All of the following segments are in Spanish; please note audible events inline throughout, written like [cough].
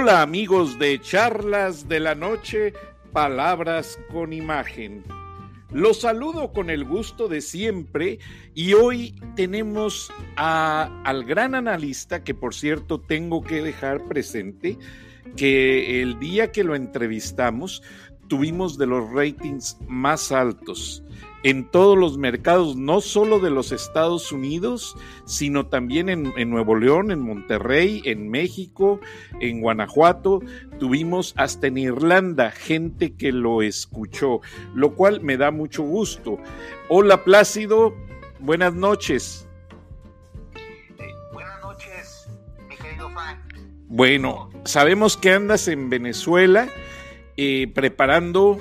Hola amigos de Charlas de la Noche, Palabras con Imagen. Los saludo con el gusto de siempre y hoy tenemos al gran analista que por cierto tengo que dejar presente que el día que lo entrevistamos tuvimos de los ratings más altos en todos los mercados, no solo de los Estados Unidos, sino también en, Nuevo León, en Monterrey, en México, en Guanajuato. Tuvimos hasta en Irlanda gente que lo escuchó, lo cual me da mucho gusto. Hola Plácido, buenas noches. buenas noches, mi querido Frank. Bueno, sabemos que andas en Venezuela eh, preparando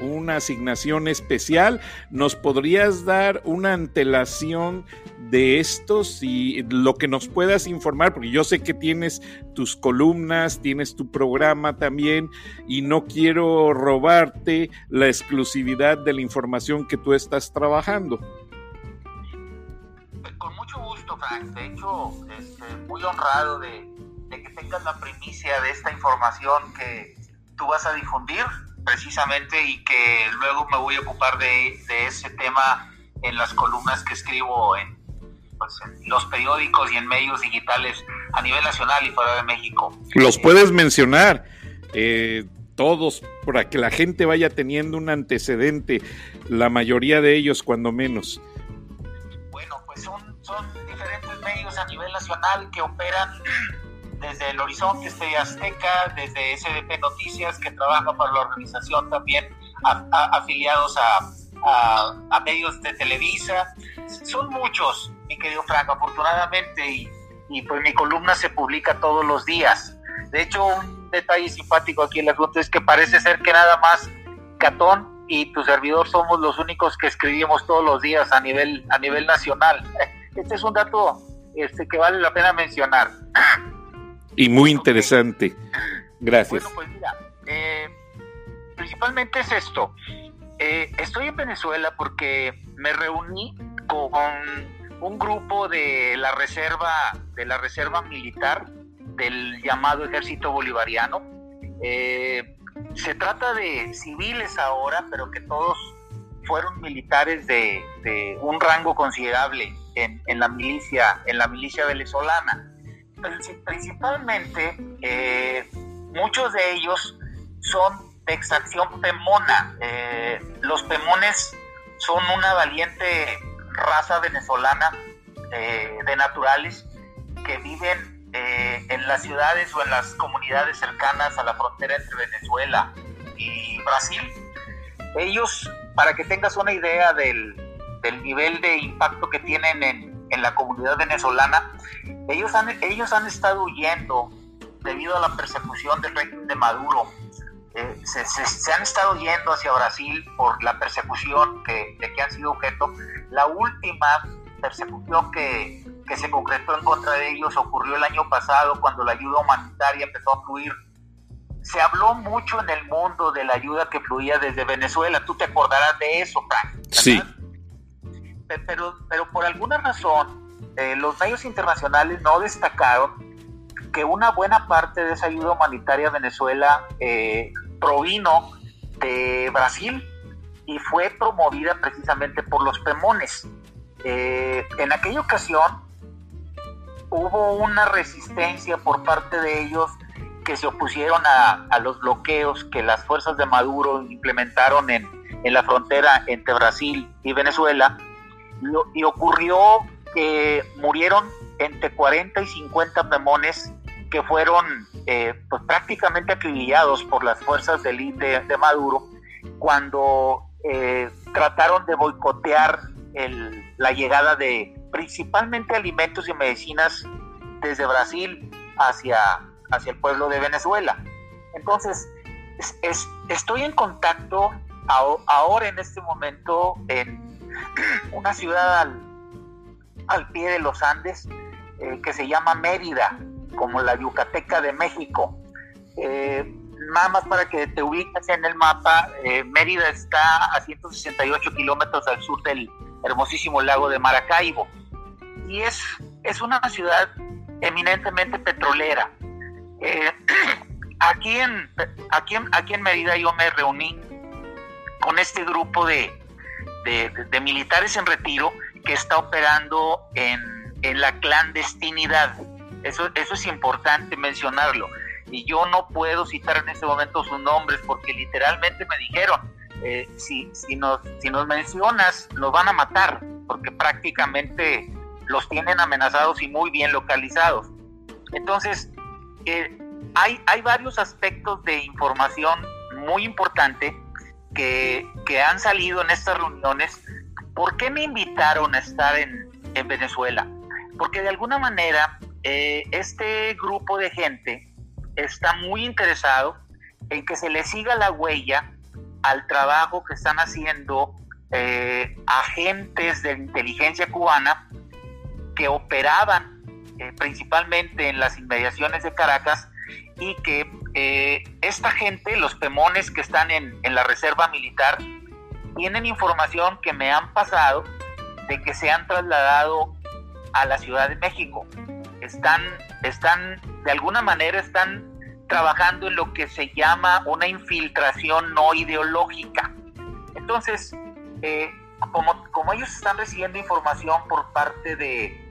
una asignación especial. ¿Nos podrías dar una antelación de estos y lo que nos puedas informar? Porque yo sé que tienes tus columnas, tienes tu programa también y no quiero robarte la exclusividad de la información que tú estás trabajando. Con mucho gusto, Frank. De hecho, este, muy honrado de que tengas la primicia de esta información que tú vas a difundir precisamente y que luego me voy a ocupar de, ese tema en las columnas que escribo pues, en, los periódicos y en medios digitales a nivel nacional y fuera de México. Los puedes mencionar eh, todos para que la gente vaya teniendo un antecedente, la mayoría de ellos cuando menos. Bueno, pues son, son diferentes medios a nivel nacional que operan desde el Horizonte este Azteca, desde SDP Noticias, que trabaja para la organización también, afiliados a, medios de Televisa. Son muchos, mi querido Frank, afortunadamente, y, y, pues mi columna se publica todos los días. De hecho, un detalle simpático aquí en la asunto es que parece ser que nada más Catón y tu servidor somos los únicos que escribimos todos los días a nivel, a nivel nacional. [laughs] Este es un dato este, que vale la pena mencionar. [clears throat] Y muy interesante. Gracias. Bueno, pues mira, eh, principalmente es esto. Eh, estoy en Venezuela porque me reuní con un grupo de la reserva, de la reserva militar del llamado Ejército Bolivariano. Eh, se trata de civiles ahora, pero que todos fueron militares de, un rango considerable en, en, la milicia, en la milicia venezolana principalmente eh, muchos de ellos son de extracción pemona. Eh, los pemones son una valiente raza venezolana eh, de naturales que viven en las ciudades o en las comunidades cercanas a la frontera entre Venezuela y Brasil. Ellos, para que tengas una idea del, del nivel de impacto que tienen en, en la comunidad venezolana, ellos han, ellos han estado huyendo debido a la persecución del régimen de Maduro. Eh, se, han estado yendo hacia Brasil por la persecución que, de que han sido objeto. La última persecución que, que se concretó en contra de ellos ocurrió el año pasado cuando la ayuda humanitaria empezó a fluir. Se habló mucho en el mundo de la ayuda que fluía desde Venezuela. Tú te acordarás de eso, Frank. Sí pero, pero por alguna razón eh, los medios internacionales no destacaron que una buena parte de esa ayuda humanitaria a Venezuela eh, provino de Brasil y fue promovida precisamente por los Pemones. Eh, en aquella ocasión hubo una resistencia por parte de ellos que se opusieron a, a los bloqueos que las fuerzas de Maduro implementaron en, en la frontera entre Brasil y Venezuela y ocurrió que murieron entre 40 y 50 pemones que fueron eh, pues prácticamente acribillados por las fuerzas de élite de, Maduro cuando eh, trataron de boicotear la llegada de principalmente alimentos y medicinas desde Brasil hacia, hacia el pueblo de Venezuela. Entonces, estoy en contacto ahora en este momento en [clears throat] una ciudad al, pie de los Andes eh, que se llama Mérida, como la Yucateca de México. Eh, nada más para que te ubiques en el mapa, eh, Mérida está a 168 kilómetros al sur del hermosísimo lago de Maracaibo y es, es una ciudad eminentemente petrolera. [clears throat] aquí en, aquí, en, aquí en Mérida yo me reuní con este grupo de, de, militares en retiro que está operando en, en, la clandestinidad. Eso, eso es importante mencionarlo. Y yo no puedo citar en este momento sus nombres porque literalmente me dijeron, eh, si, si, nos, si nos mencionas, nos van a matar, porque prácticamente los tienen amenazados y muy bien localizados. Entonces, eh, hay, hay varios aspectos de información muy importante que, que, han salido en estas reuniones. ¿Por qué me invitaron a estar en, en Venezuela? Porque de alguna manera eh, este grupo de gente está muy interesado en que se le siga la huella al trabajo que están haciendo eh, agentes de inteligencia cubana que operaban eh, principalmente en las inmediaciones de Caracas y que eh, esta gente, los pemones que están en, la reserva militar, tienen información que me han pasado de que se han trasladado a la Ciudad de México. Están, están, de alguna manera están trabajando en lo que se llama una infiltración no ideológica. Entonces, eh, como ellos están recibiendo información por parte de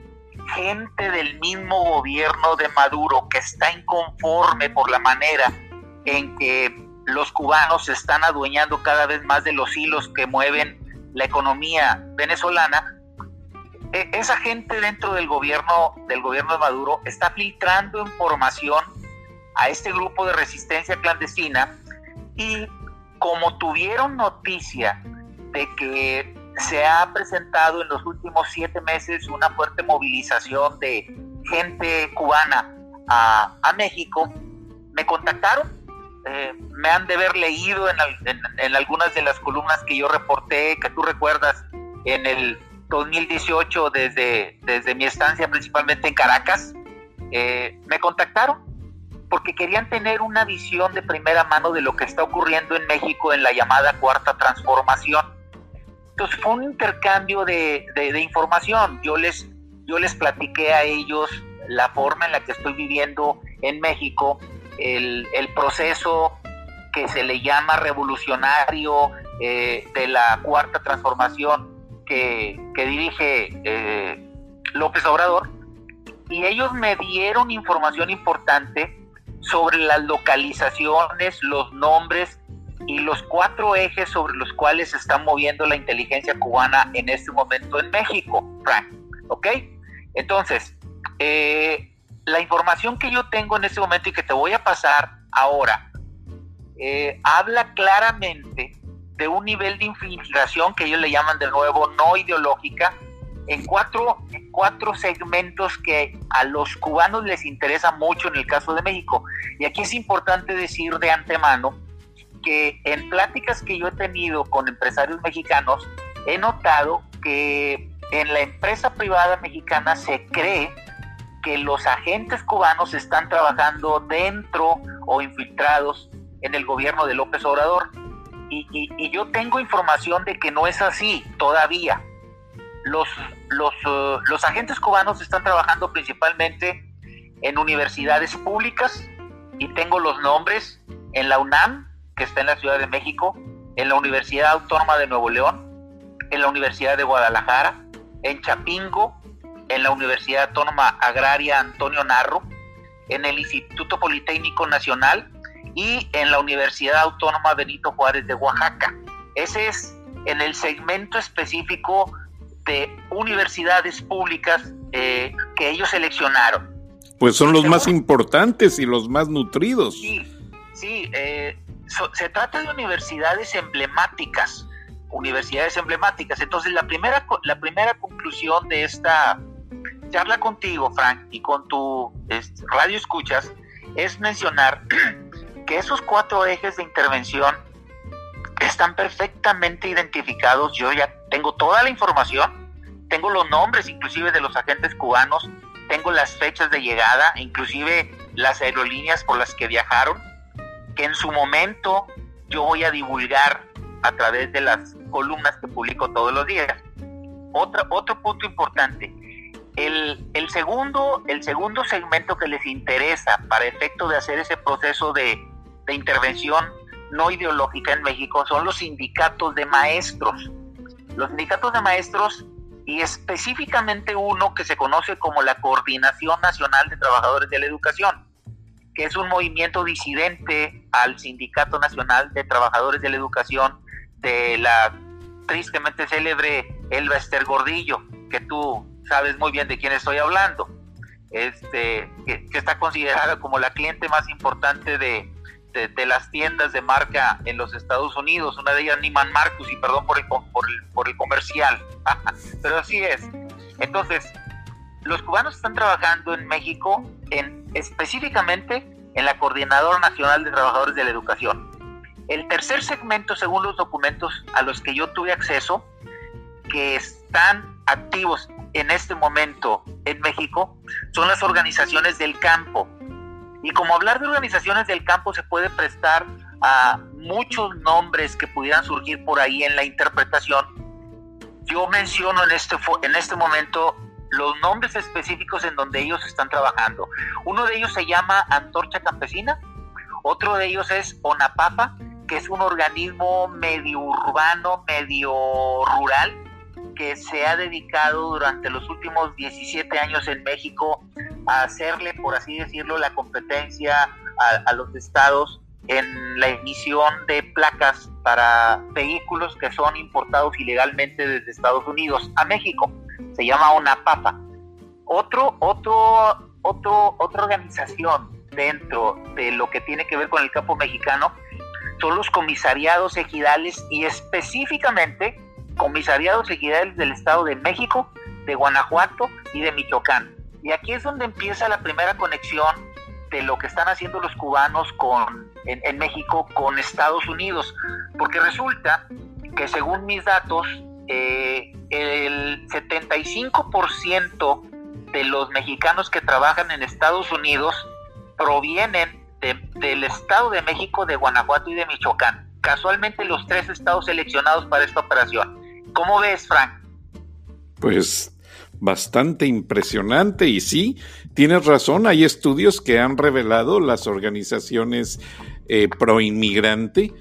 gente del mismo gobierno de Maduro que está inconforme por la manera en que los cubanos se están adueñando cada vez más de los hilos que mueven la economía venezolana, e, esa gente dentro del gobierno del gobierno de Maduro está filtrando información a este grupo de resistencia clandestina y como tuvieron noticia de que se ha presentado en los últimos siete meses una fuerte movilización de gente cubana a, México, me contactaron, eh, me han de haber leído en, en, algunas de las columnas que yo reporté, que tú recuerdas, en el 2018 desde, desde mi estancia principalmente en Caracas, eh, me contactaron porque querían tener una visión de primera mano de lo que está ocurriendo en México en la llamada cuarta transformación. Entonces fue un intercambio de, información. Yo les, yo les platiqué a ellos la forma en la que estoy viviendo en México, el, proceso que se le llama revolucionario eh, de la cuarta transformación que, dirige eh, López Obrador, y ellos me dieron información importante sobre las localizaciones, los nombres y los cuatro ejes sobre los cuales se está moviendo la inteligencia cubana en este momento en México, Frank. ¿Ok? Entonces, eh, la información que yo tengo en este momento y que te voy a pasar ahora, eh, habla claramente de un nivel de infiltración que ellos le llaman de nuevo no ideológica, en cuatro, cuatro segmentos que a los cubanos les interesa mucho en el caso de México. Y aquí es importante decir de antemano que en pláticas que yo he tenido con empresarios mexicanos, he notado que en la empresa privada mexicana se cree que los agentes cubanos están trabajando dentro o infiltrados en el gobierno de López Obrador. Y, yo tengo información de que no es así todavía los, eh, los agentes cubanos están trabajando principalmente en universidades públicas y tengo los nombres en la UNAM, que está en la Ciudad de México, en la Universidad Autónoma de Nuevo León, en la Universidad de Guadalajara, en Chapingo, en la Universidad Autónoma Agraria Antonio Narro, en el Instituto Politécnico Nacional y en la Universidad Autónoma Benito Juárez de Oaxaca. Ese es en el segmento específico de universidades públicas eh, que ellos seleccionaron. Pues son los más importantes y los más nutridos. Sí, sí, eh, se trata de universidades emblemáticas, universidades emblemáticas. Entonces la primera, la primera conclusión de esta charla contigo, Frank, y con tu radio escuchas, es mencionar [clears throat] que esos cuatro ejes de intervención están perfectamente identificados. Yo ya tengo toda la información, tengo los nombres inclusive de los agentes cubanos, tengo las fechas de llegada, inclusive las aerolíneas por las que viajaron, en su momento yo voy a divulgar a través de las columnas que publico todos los días. Otro, otro punto importante, el, el, segundo, el segundo segmento que les interesa para efecto de hacer ese proceso de de intervención no ideológica en México son los sindicatos de maestros. Los sindicatos de maestros y específicamente uno que se conoce como la Coordinación Nacional de Trabajadores de la Educación, que es un movimiento disidente al Sindicato Nacional de Trabajadores de la Educación de la tristemente célebre Elba Ester Gordillo, que tú sabes muy bien de quién estoy hablando, este, que está considerada como la cliente más importante de, de, las tiendas de marca en los Estados Unidos, una de ellas Niman Marcus, y perdón por el, por el, comercial, [laughs] pero así es. Entonces, los cubanos están trabajando en México en, específicamente en la Coordinadora Nacional de Trabajadores de la Educación. El tercer segmento, según los documentos a los que yo tuve acceso, que están activos en este momento en México, son las organizaciones del campo, y como hablar de organizaciones del campo se puede prestar a muchos nombres que pudieran surgir por ahí en la interpretación, yo menciono en este, en este momento los nombres específicos en donde ellos están trabajando. Uno de ellos se llama Antorcha Campesina, otro de ellos es ONAPAPA, que es un organismo medio urbano, medio rural, que se ha dedicado durante los últimos 17 años en México a hacerle, por así decirlo, la competencia a, los estados en la emisión de placas para vehículos que son importados ilegalmente desde Estados Unidos a México. Se llama ONAPAPA. Otro, otro, otro, otra organización dentro de lo que tiene que ver con el campo mexicano son los comisariados ejidales y específicamente comisariados ejidales del Estado de México, de Guanajuato y de Michoacán. Y aquí es donde empieza la primera conexión de lo que están haciendo los cubanos con, en, México con Estados Unidos, porque resulta que según mis datos, eh, el 75% de los mexicanos que trabajan en Estados Unidos provienen del Estado de México, de Guanajuato y de Michoacán. Casualmente los tres estados seleccionados para esta operación. ¿Cómo ves, Frank? Pues bastante impresionante y sí, tienes razón, hay estudios que han revelado las organizaciones eh, pro inmigrante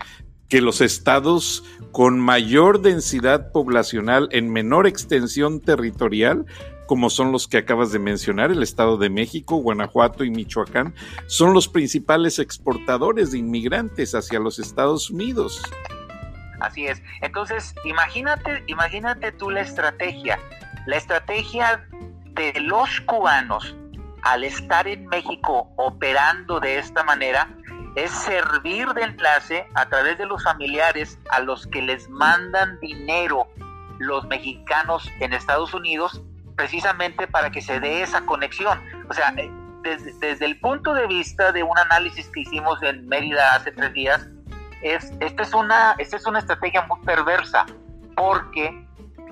que los estados con mayor densidad poblacional en menor extensión territorial, como son los que acabas de mencionar, el Estado de México, Guanajuato y Michoacán, son los principales exportadores de inmigrantes hacia los Estados Unidos. Así es. Entonces, imagínate, imagínate tú la estrategia. La estrategia de los cubanos al estar en México operando de esta manera es servir de enlace a través de los familiares a los que les mandan dinero los mexicanos en Estados Unidos precisamente para que se dé esa conexión. O sea, eh, desde, desde el punto de vista de un análisis que hicimos en Mérida hace tres días, es, esta, es una, esta es una estrategia muy perversa, porque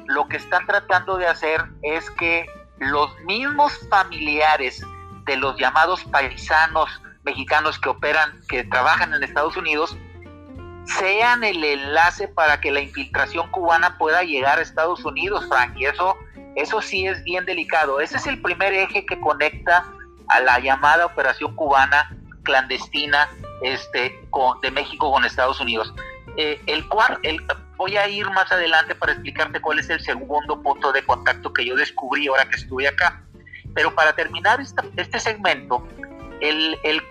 lo que están tratando de hacer es que los mismos familiares de los llamados paisanos mexicanos que operan, que trabajan en Estados Unidos, sean el enlace para que la infiltración cubana pueda llegar a Estados Unidos, Frank. Y eso, eso sí es bien delicado. Ese es el primer eje que conecta a la llamada operación cubana clandestina este, con, de México con Estados Unidos. Eh, el cual, el, voy a ir más adelante para explicarte cuál es el segundo punto de contacto que yo descubrí ahora que estuve acá. Pero para terminar este segmento, el, el,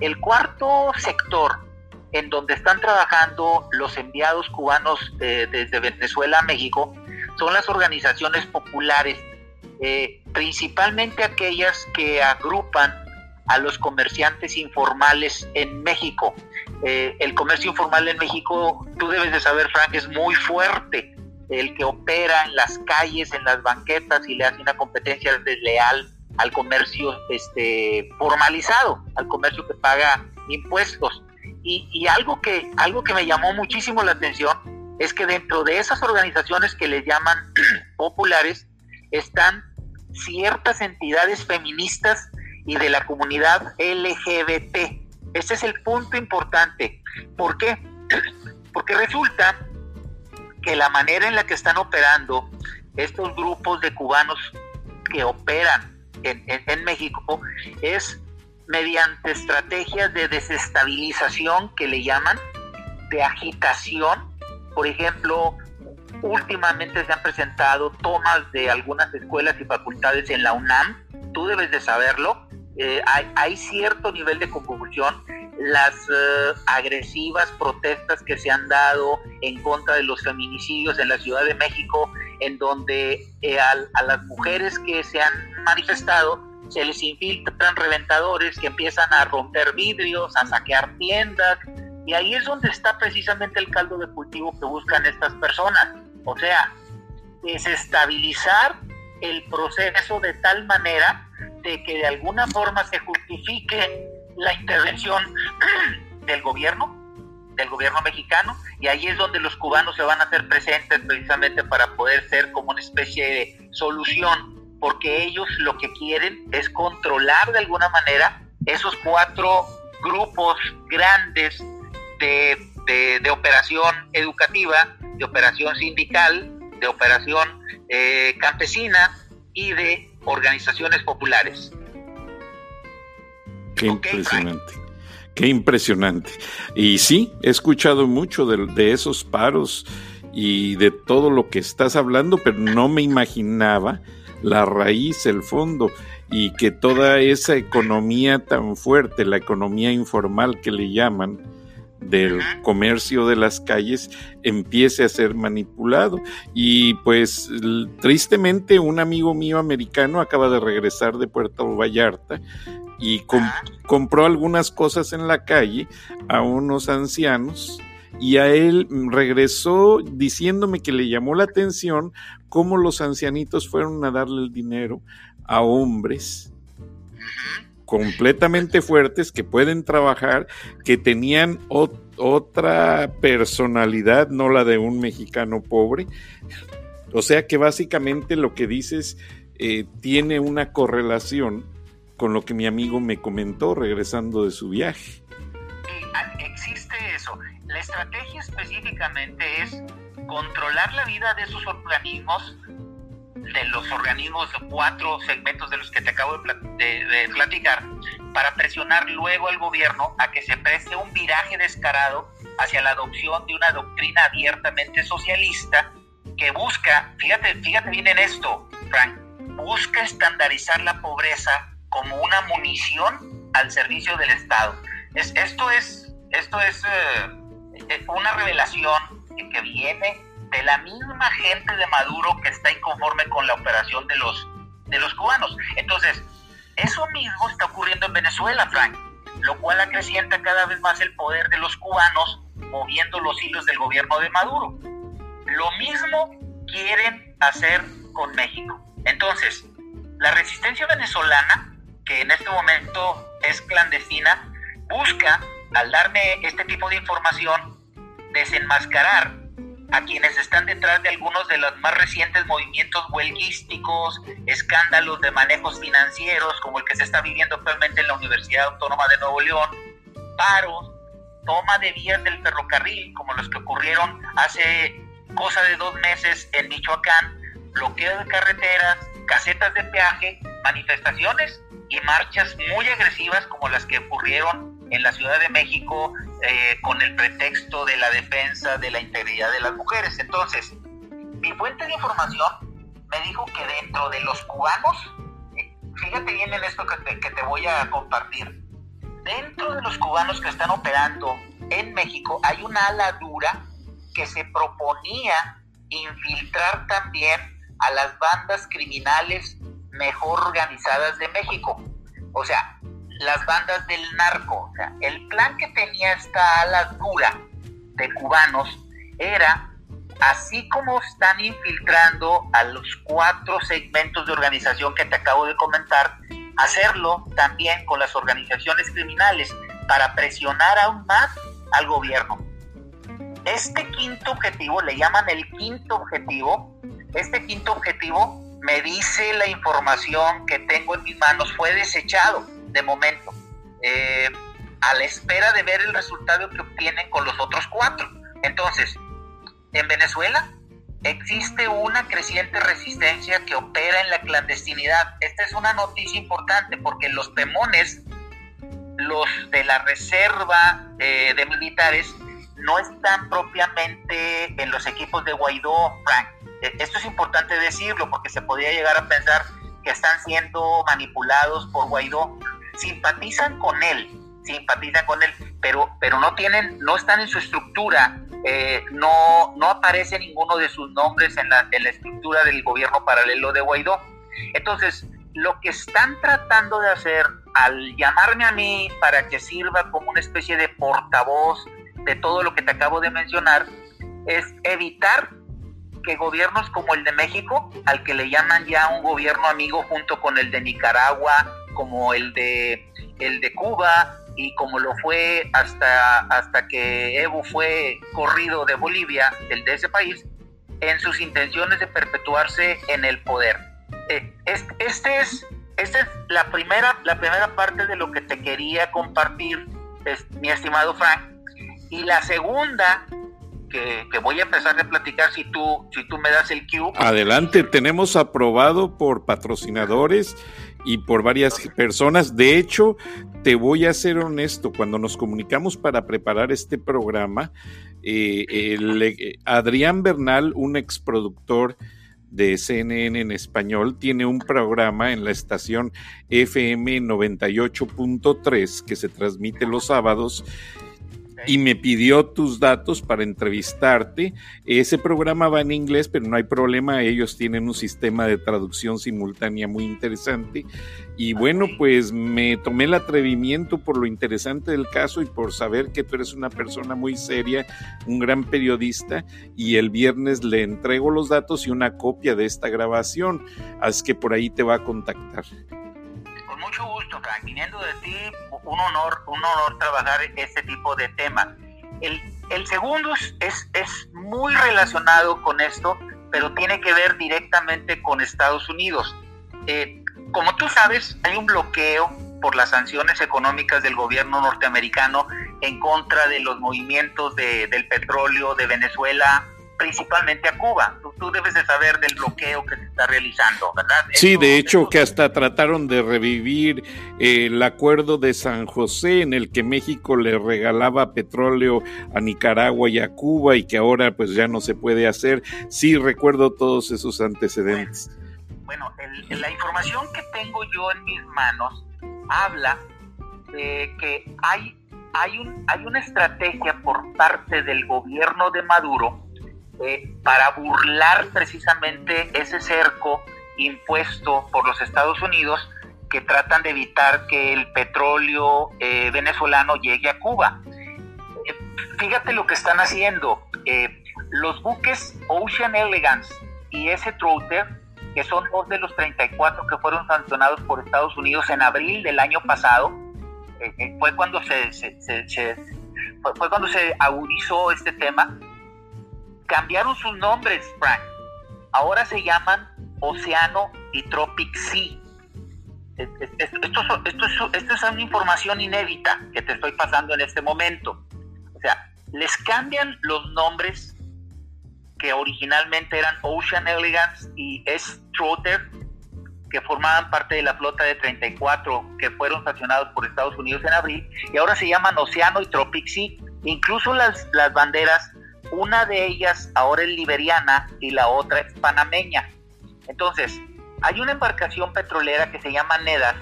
el cuarto sector en donde están trabajando los enviados cubanos eh, desde Venezuela a México son las organizaciones populares, eh, principalmente aquellas que agrupan a los comerciantes informales en México. Eh, el comercio informal en México, tú debes de saber, Frank, es muy fuerte. El que opera en las calles, en las banquetas y le hace una competencia desleal al comercio este, formalizado, al comercio que paga impuestos. Y, y, algo, que, algo que me llamó muchísimo la atención es que dentro de esas organizaciones que le llaman [clears throat] populares están ciertas entidades feministas y de la comunidad LGBT. Este es el punto importante. ¿Por qué? [clears throat] Porque resulta que la manera en la que están operando estos grupos de cubanos que operan en, México es mediante estrategias de desestabilización que le llaman, de agitación. Por ejemplo, últimamente se han presentado tomas de algunas escuelas y facultades en la UNAM. Tú debes de saberlo. Eh, hay, cierto nivel de convulsión. Las eh, agresivas protestas que se han dado en contra de los feminicidios en la Ciudad de México, en donde eh, a las mujeres que se han manifestado se les infiltran reventadores que empiezan a romper vidrios, a saquear tiendas, y ahí es donde está precisamente el caldo de cultivo que buscan estas personas. O sea, desestabilizar el proceso de tal manera de que de alguna forma se justifique la intervención [clears throat] del gobierno, del gobierno mexicano, y ahí es donde los cubanos se van a hacer presentes precisamente para poder ser como una especie de solución porque ellos lo que quieren es controlar de alguna manera esos cuatro grupos grandes de, operación educativa, de operación sindical, de operación eh, campesina y de organizaciones populares. Qué impresionante. Qué impresionante. Y sí, he escuchado mucho de, de, esos paros y de todo lo que estás hablando, pero no me imaginaba la raíz, el fondo, y que toda esa economía tan fuerte, la economía informal que le llaman, del comercio de las calles empiece a ser manipulado. Y pues tristemente un amigo mío americano acaba de regresar de Puerto Vallarta y compró algunas cosas en la calle a unos ancianos y a él regresó diciéndome que le llamó la atención cómo los ancianitos fueron a darle el dinero a hombres completamente fuertes que pueden trabajar, que tenían otra personalidad, no la de un mexicano pobre. O sea que básicamente lo que dices eh, tiene una correlación con lo que mi amigo me comentó regresando de su viaje. Existe eso. La estrategia específicamente es controlar la vida de esos organismos, de los organismos de cuatro segmentos de los que te acabo de, platicar, para presionar luego al gobierno a que se preste un viraje descarado hacia la adopción de una doctrina abiertamente socialista que busca, fíjate, fíjate bien en esto, Frank, busca estandarizar la pobreza como una munición al servicio del Estado. Es, esto es, esto es eh, una revelación que viene de la misma gente de Maduro que está inconforme con la operación de los, de los cubanos. Entonces, eso mismo está ocurriendo en Venezuela, Frank, lo cual acrecienta cada vez más el poder de los cubanos moviendo los hilos del gobierno de Maduro. Lo mismo quieren hacer con México. Entonces, la resistencia venezolana, que en este momento es clandestina, busca, al darme este tipo de información, desenmascarar a quienes están detrás de algunos de los más recientes movimientos huelguísticos, escándalos de manejos financieros, como el que se está viviendo actualmente en la Universidad Autónoma de Nuevo León, paros, toma de vías del ferrocarril, como los que ocurrieron hace cosa de dos meses en Michoacán, bloqueo de carreteras, casetas de peaje, manifestaciones y marchas muy agresivas como las que ocurrieron en la Ciudad de México eh, con el pretexto de la defensa de la integridad de las mujeres. Entonces, mi fuente de información me dijo que dentro de los cubanos, eh, fíjate bien en esto que te, que te voy a compartir, dentro de los cubanos que están operando en México hay una ala dura que se proponía infiltrar también a las bandas criminales mejor organizadas de México. O sea, las bandas del narco. El plan que tenía esta ala dura de cubanos era, así como están infiltrando a los cuatro segmentos de organización que te acabo de comentar, hacerlo también con las organizaciones criminales para presionar aún más al gobierno. Este quinto objetivo, le llaman el quinto objetivo, este quinto objetivo me dice la información que tengo en mis manos, fue desechado de momento, eh, a la espera de ver el resultado que obtienen con los otros cuatro. Entonces, en Venezuela existe una creciente resistencia que opera en la clandestinidad. Esta es una noticia importante porque los temones los de la reserva eh, de militares no están propiamente en los equipos de Guaidó, Frank. Esto es importante decirlo porque se podría llegar a pensar que están siendo manipulados por Guaidó. Simpatizan con él, simpatizan con él, pero, pero no tienen, no están en su estructura, eh, no, no aparece ninguno de sus nombres en la, en la estructura del gobierno paralelo de Guaidó. Entonces, lo que están tratando de hacer al llamarme a mí para que sirva como una especie de portavoz de todo lo que te acabo de mencionar, es evitar que gobiernos como el de México, al que le llaman ya un gobierno amigo junto con el de Nicaragua, como el de el de Cuba y como lo fue hasta hasta que Evo fue corrido de Bolivia, el de ese país, en sus intenciones de perpetuarse en el poder. Eh, este, es esta es la primera la primera parte de lo que te quería compartir, mi estimado Frank. Y la segunda que, voy a empezar a platicar si tú, si tú me das el cue. Adelante, tenemos aprobado por patrocinadores y por varias personas. De hecho, te voy a ser honesto, cuando nos comunicamos para preparar este programa, eh, eh, Adrián Bernal, un exproductor de CNN en español, tiene un programa en la estación FM 98.3 que se transmite los sábados y me pidió tus datos para entrevistarte. Ese programa va en inglés, pero no hay problema, ellos tienen un sistema de traducción simultánea muy interesante. Y bueno, pues me tomé el atrevimiento por lo interesante del caso y por saber que tú eres una persona muy seria, un gran periodista, y el viernes le entrego los datos y una copia de esta grabación, así que por ahí te va a contactar mucho gusto, Frank. Viniendo de ti, un honor, un honor trabajar este tipo de tema. El, el segundo es, es muy relacionado con esto, pero tiene que ver directamente con Estados Unidos. Eh, como tú sabes, hay un bloqueo por las sanciones económicas del gobierno norteamericano en contra de los movimientos de, del petróleo de Venezuela principalmente a Cuba. Tú, debes de saber del bloqueo que se está realizando, ¿verdad? Sí, de hecho que hasta trataron de revivir eh, el acuerdo de San José en el que México le regalaba petróleo a Nicaragua y a Cuba y que ahora pues ya no se puede hacer. Sí, recuerdo todos esos antecedentes. Bueno, la información que tengo yo en mis manos habla de que hay, hay, un, hay una estrategia por parte del gobierno de Maduro eh, para burlar precisamente ese cerco impuesto por los Estados Unidos que tratan de evitar que el petróleo eh, venezolano llegue a Cuba. Eh, fíjate lo que están haciendo. los buques Ocean Elegance y ese Trouter, que son dos de los 34 que fueron sancionados por Estados Unidos en abril del año pasado, fue cuando se, fue cuando se agudizó este tema cambiaron sus nombres, Frank. Ahora se llaman Océano y Tropic Sea. Esto, es una información inédita que te estoy pasando en este momento. O sea, les cambian los nombres que originalmente eran Ocean Elegance y S. Trotter, que formaban parte de la flota de 34 que fueron sancionados por Estados Unidos en abril, y ahora se llaman Océano y Tropic Sea. Incluso las, las banderas una de ellas ahora es liberiana y la otra es panameña. Entonces, hay una embarcación petrolera que se llama NEDAS,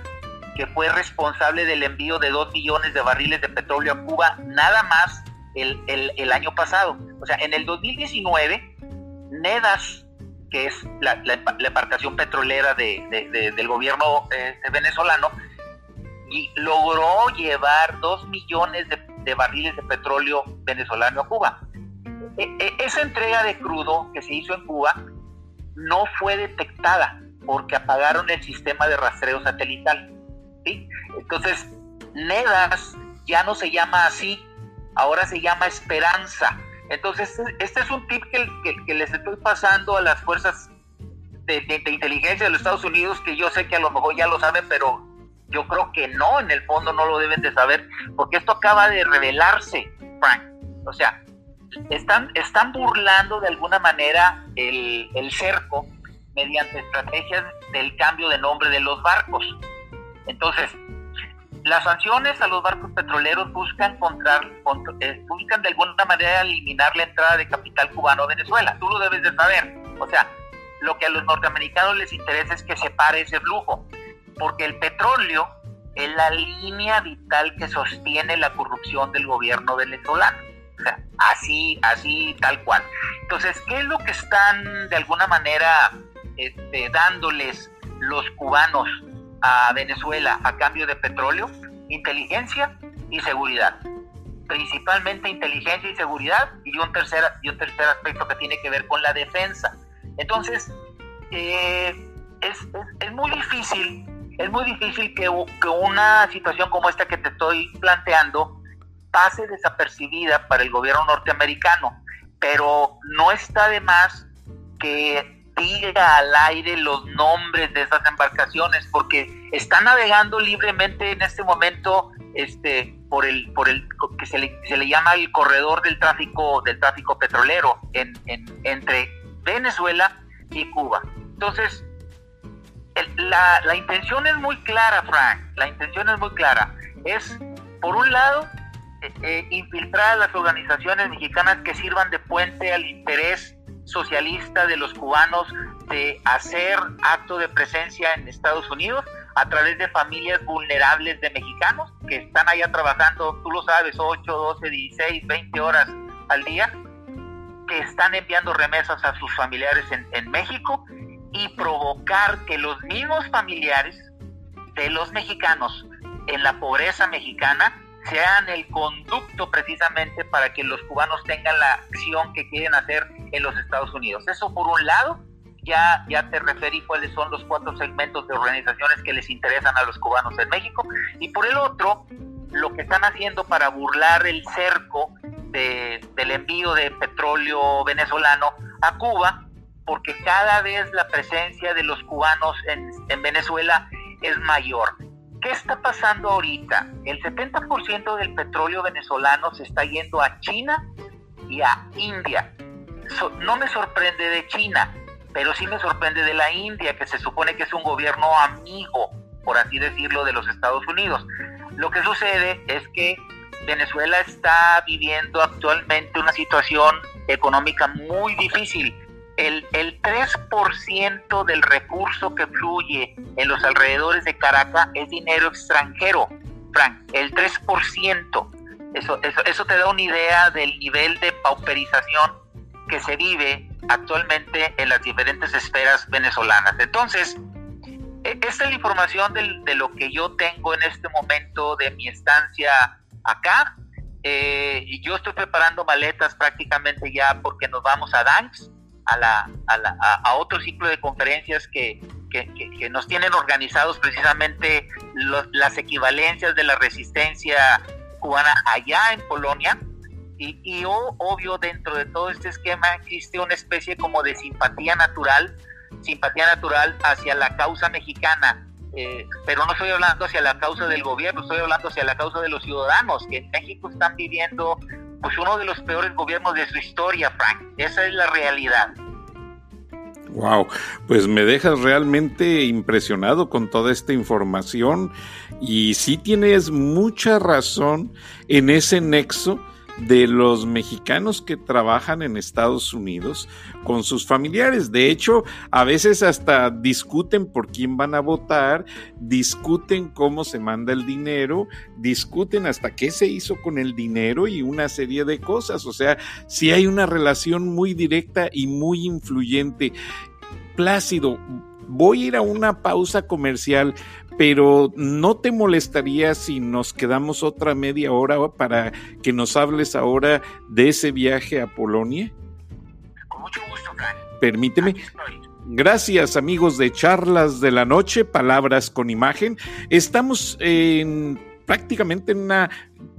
que fue responsable del envío de 2 millones de barriles de petróleo a Cuba nada más el, año pasado. O sea, en el 2019, NEDAS, que es la, embarcación petrolera del gobierno eh, venezolano, logró llevar 2 millones de, de barriles de petróleo venezolano a Cuba. E, e, esa entrega de crudo que se hizo en Cuba no fue detectada porque apagaron el sistema de rastreo satelital. Entonces, NEDAS ya no se llama así, ahora se llama Esperanza. Entonces, este es un tip que, les estoy pasando a las fuerzas de, de, inteligencia de los Estados Unidos, que yo sé que a lo mejor ya lo saben, pero yo creo que no, en el fondo no lo deben de saber, porque esto acaba de revelarse, Frank. O sea, están, están burlando de alguna manera el, cerco mediante estrategias del cambio de nombre de los barcos. Entonces, las sanciones a los barcos petroleros buscan, contra, eh, buscan de alguna manera eliminar la entrada de capital cubano a Venezuela. Tú lo debes de saber. O sea, lo que a los norteamericanos les interesa es que se pare ese flujo, porque el petróleo es la línea vital que sostiene la corrupción del gobierno venezolano. Así, así, tal cual. Entonces, ¿qué es lo que están de alguna manera este, dándoles los cubanos a Venezuela a cambio de petróleo? Inteligencia y seguridad. Principalmente inteligencia y seguridad y un tercer, y un tercer aspecto que tiene que ver con la defensa. Entonces, eh, es, es, muy difícil, es muy difícil que, que una situación como esta que te estoy planteando pase desapercibida para el gobierno norteamericano, pero no está de más que diga al aire los nombres de esas embarcaciones porque están navegando libremente en este momento este por el por el que se le, se le llama el corredor del tráfico del tráfico petrolero en, entre Venezuela y Cuba. Entonces la, la intención es muy clara Frank la intención es muy clara. Es por un lado eh, infiltrar a las organizaciones mexicanas que sirvan de puente al interés socialista de los cubanos de hacer acto de presencia en Estados Unidos a través de familias vulnerables de mexicanos que están allá trabajando, tú lo sabes, 8, 12, 16, 20 horas al día, que están enviando remesas a sus familiares en México y provocar que los mismos familiares de los mexicanos en la pobreza mexicana sean el conducto precisamente para que los cubanos tengan la acción que quieren hacer en los Estados Unidos. Eso por un lado, ya, ya te referí cuáles son los cuatro segmentos de organizaciones que les interesan a los cubanos en México. Y por el otro, lo que están haciendo para burlar el cerco del envío de petróleo venezolano a Cuba, porque cada vez la presencia de los cubanos en, en Venezuela es mayor. ¿Qué está pasando ahorita? El 70% del petróleo venezolano se está yendo a China y a India no me sorprende de China, pero sí me sorprende de la India, que se supone que es un gobierno amigo, por así decirlo, de los Estados Unidos. Lo que sucede es que Venezuela está viviendo actualmente una situación económica muy difícil. El, el 3% del recurso que fluye en los alrededores de Caracas es dinero extranjero, Frank, el 3%. Eso, eso, eso te da una idea del nivel de pauperización que se vive actualmente en las diferentes esferas venezolanas. Entonces, e, esta es la información de lo que yo tengo en este momento de mi estancia acá. Eh, yo estoy preparando maletas prácticamente ya porque nos vamos a DANX, a, la, a, otro ciclo de conferencias que, que, nos tienen organizados precisamente las equivalencias de la resistencia cubana allá en Polonia. Y, obvio, dentro de todo este esquema existe una especie como de simpatía natural, simpatía natural hacia la causa mexicana, eh, pero no estoy hablando hacia la causa del gobierno, estoy hablando hacia la causa de los ciudadanos, que en México están viviendo pues uno de los peores gobiernos de su historia, Frank. Esa es la realidad. Wow, pues me dejas realmente impresionado con toda esta información y sí tienes mucha razón en ese nexo de los mexicanos que trabajan en Estados Unidos con sus familiares. De hecho, a veces hasta discuten por quién van a votar, discuten cómo se manda el dinero, discuten hasta qué se hizo con el dinero y una serie de cosas. O sea, si hay una relación muy directa y muy influyente. Plácido, voy a ir a una pausa comercial, pero ¿no te molestaría si nos quedamos otra media hora para que nos hables ahora de ese viaje a Polonia? Con mucho gusto, Permíteme. Gracias amigos de Charlas de la Noche, Palabras con Imagen. Estamos en prácticamente en una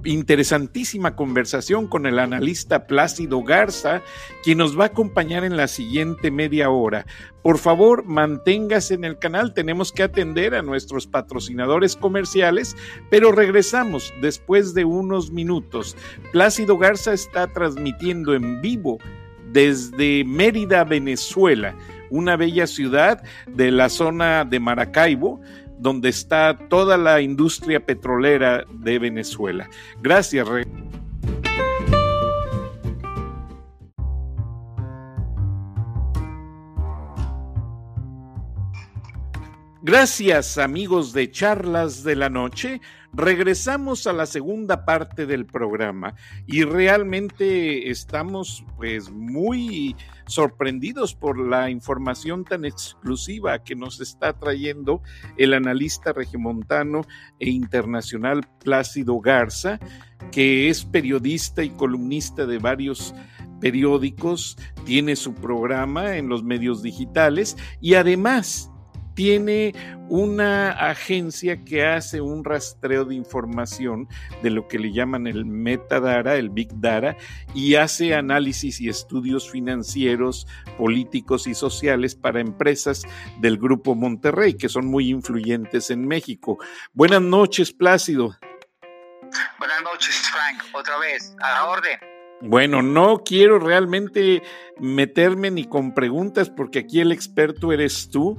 interesantísima conversación con el analista Plácido Garza, quien nos va a acompañar en la siguiente media hora. Por favor, manténgase en el canal, tenemos que atender a nuestros patrocinadores comerciales, pero regresamos después de unos minutos. Plácido Garza está transmitiendo en vivo desde Mérida, Venezuela, una bella ciudad de la zona de Maracaibo, donde está toda la industria petrolera de Venezuela. Gracias. Gracias amigos de Charlas de la Noche. Regresamos a la segunda parte del programa y realmente estamos pues muy sorprendidos por la información tan exclusiva que nos está trayendo el analista regimontano e internacional Plácido Garza, que es periodista y columnista de varios periódicos, tiene su programa en los medios digitales y además tiene una agencia que hace un rastreo de información de lo que le llaman el metadata, el big data, y hace análisis y estudios financieros, políticos y sociales para empresas del Grupo Monterrey, que son muy influyentes en México. Buenas noches, Plácido. Buenas noches, Frank. Otra vez, a la orden. Bueno, no quiero realmente meterme ni con preguntas porque aquí el experto eres tú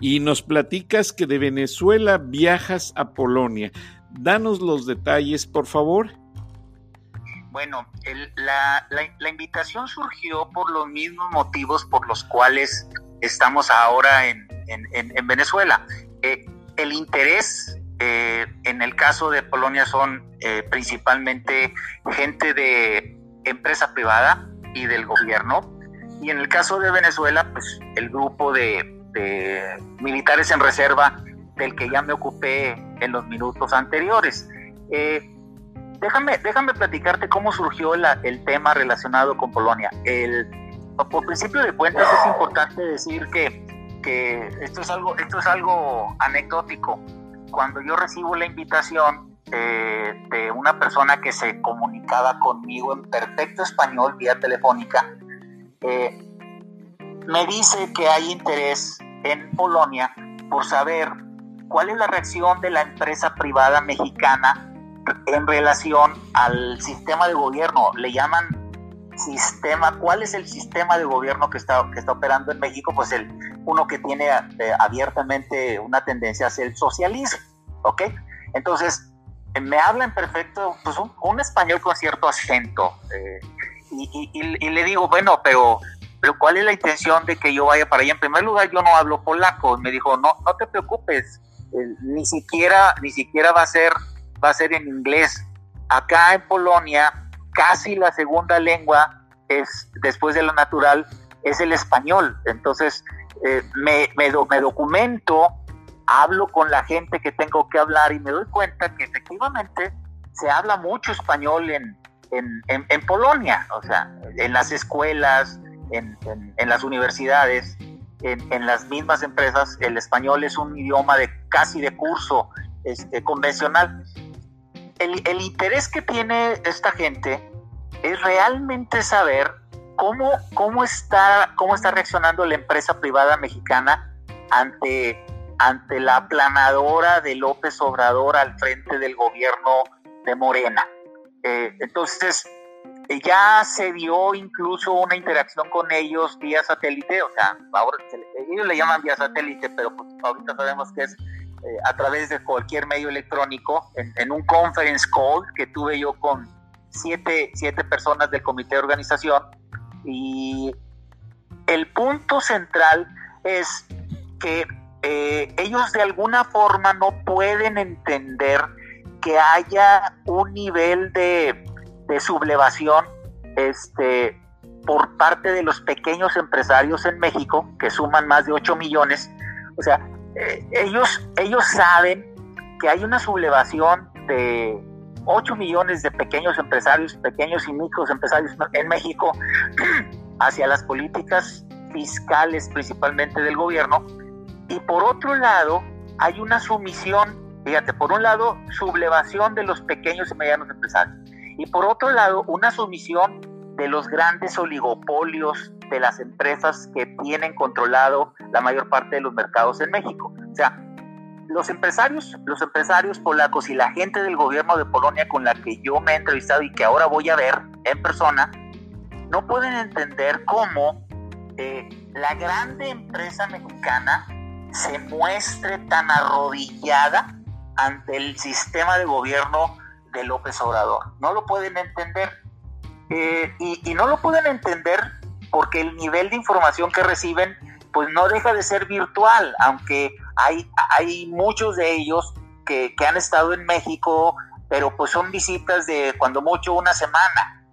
y nos platicas que de Venezuela viajas a Polonia. Danos los detalles, por favor. Bueno, la, invitación surgió por los mismos motivos por los cuales estamos ahora en, Venezuela. Eh, el interés eh, en el caso de Polonia son eh, principalmente gente de empresa privada y del gobierno. Y en el caso de Venezuela, pues el grupo de de militares en reserva del que ya me ocupé en los minutos anteriores. Eh, déjame, déjame platicarte cómo surgió el tema relacionado con Polonia. El, por principio de cuentas es importante decir que, que esto, es algo, esto es algo anecdótico. Cuando yo recibo la invitación eh, de una persona que se comunicaba conmigo en perfecto español vía telefónica, eh, me dice que hay interés en Polonia por saber cuál es la reacción de la empresa privada mexicana en relación al sistema de gobierno. Le llaman sistema, ¿cuál es el sistema de gobierno que está, que está operando en México? Pues el uno que tiene eh, abiertamente una tendencia hacia el socialismo, ¿ok? Entonces, me habla en perfecto, pues un, español con cierto acento. Eh, y, le digo, bueno, pero pero ¿cuál es la intención de que yo vaya para allá? En primer lugar, yo no hablo polaco. Me dijo, no, no te preocupes, eh, ni siquiera, ni siquiera va a ser, va a ser en inglés. Acá en Polonia, casi la segunda lengua es, después de la natural, es el español. Entonces, eh, me, me, me documento, hablo con la gente que tengo que hablar y me doy cuenta que efectivamente se habla mucho español en, en, en Polonia, o sea, en las escuelas, en, las universidades, en, las mismas empresas, el español es un idioma de casi de curso este, convencional. El, interés que tiene esta gente es realmente saber cómo, cómo, está, cómo está reaccionando la empresa privada mexicana ante, ante la aplanadora de López Obrador al frente del gobierno de Morena. Eh, entonces, ya se dio incluso una interacción con ellos vía satélite, o sea, ahora ellos le llaman vía satélite, pero pues ahorita sabemos que es eh, a través de cualquier medio electrónico, en, un conference call que tuve yo con siete, siete personas del comité de organización, y el punto central es que eh, ellos de alguna forma no pueden entender que haya un nivel de de sublevación este, por parte de los pequeños empresarios en México, que suman más de 8 millones. O sea, eh, ellos, ellos saben que hay una sublevación de 8 millones de pequeños empresarios, pequeños y micros empresarios en México [clears throat] hacia las políticas fiscales principalmente del gobierno. Y por otro lado, hay una sumisión, fíjate, por un lado, sublevación de los pequeños y medianos empresarios y por otro lado, una sumisión de los grandes oligopolios de las empresas que tienen controlado la mayor parte de los mercados en México. O sea, los empresarios, los empresarios polacos y la gente del gobierno de Polonia con la que yo me he entrevistado y que ahora voy a ver en persona, no pueden entender cómo eh, la grande empresa mexicana se muestre tan arrodillada ante el sistema de gobierno de López Obrador. No lo pueden entender. Eh, y, no lo pueden entender porque el nivel de información que reciben pues no deja de ser virtual, aunque hay, hay muchos de ellos que, que han estado en México, pero pues son visitas de cuando mucho una semana,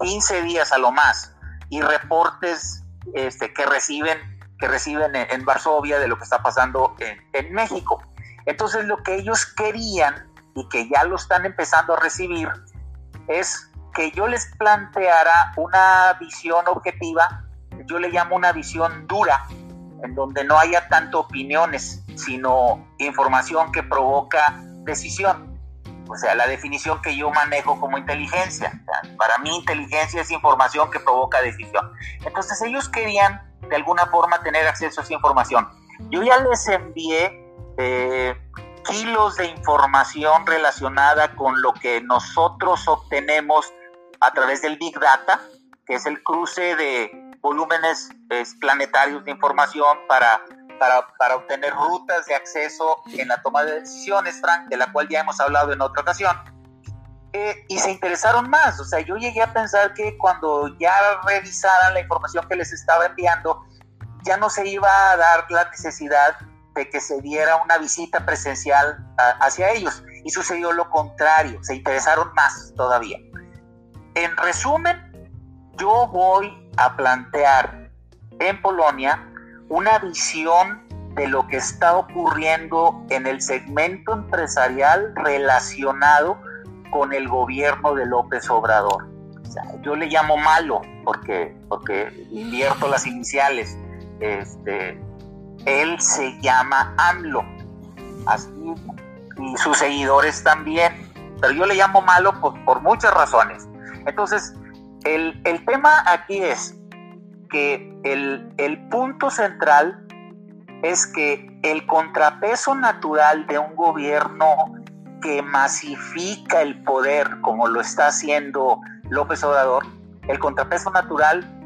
15 días a lo más, y reportes este, que reciben, que reciben en, Varsovia de lo que está pasando en, en México. Entonces lo que ellos querían y que ya lo están empezando a recibir es que yo les planteara una visión objetiva, yo le llamo una visión dura, en donde no haya tanto opiniones, sino información que provoca decisión. O sea, la definición que yo manejo como inteligencia. para mí inteligencia es información que provoca decisión. Entonces ellos querían de alguna forma tener acceso a esa información. Yo ya les envié eh, kilos de información relacionada con lo que nosotros obtenemos a través del Big Data, que es el cruce de volúmenes planetarios de información para, para, obtener rutas de acceso en la toma de decisiones, Frank, de la cual ya hemos hablado en otra ocasión. Eh, y se interesaron más, o sea, yo llegué a pensar que cuando ya revisaran la información que les estaba enviando, ya no se iba a dar la necesidad de que se diera una visita presencial hacia ellos. Y sucedió lo contrario, se interesaron más todavía. En resumen, yo voy a plantear en Polonia una visión de lo que está ocurriendo en el segmento empresarial relacionado con el gobierno de López Obrador. yo le llamo malo porque, porque invierto las iniciales. Este, él se llama AMLO, así, y sus seguidores también, pero yo le llamo malo por, muchas razones. Entonces, el, tema aquí es que el, el punto central es que el contrapeso natural de un gobierno que masifica el poder como lo está haciendo López Obrador, el contrapeso natural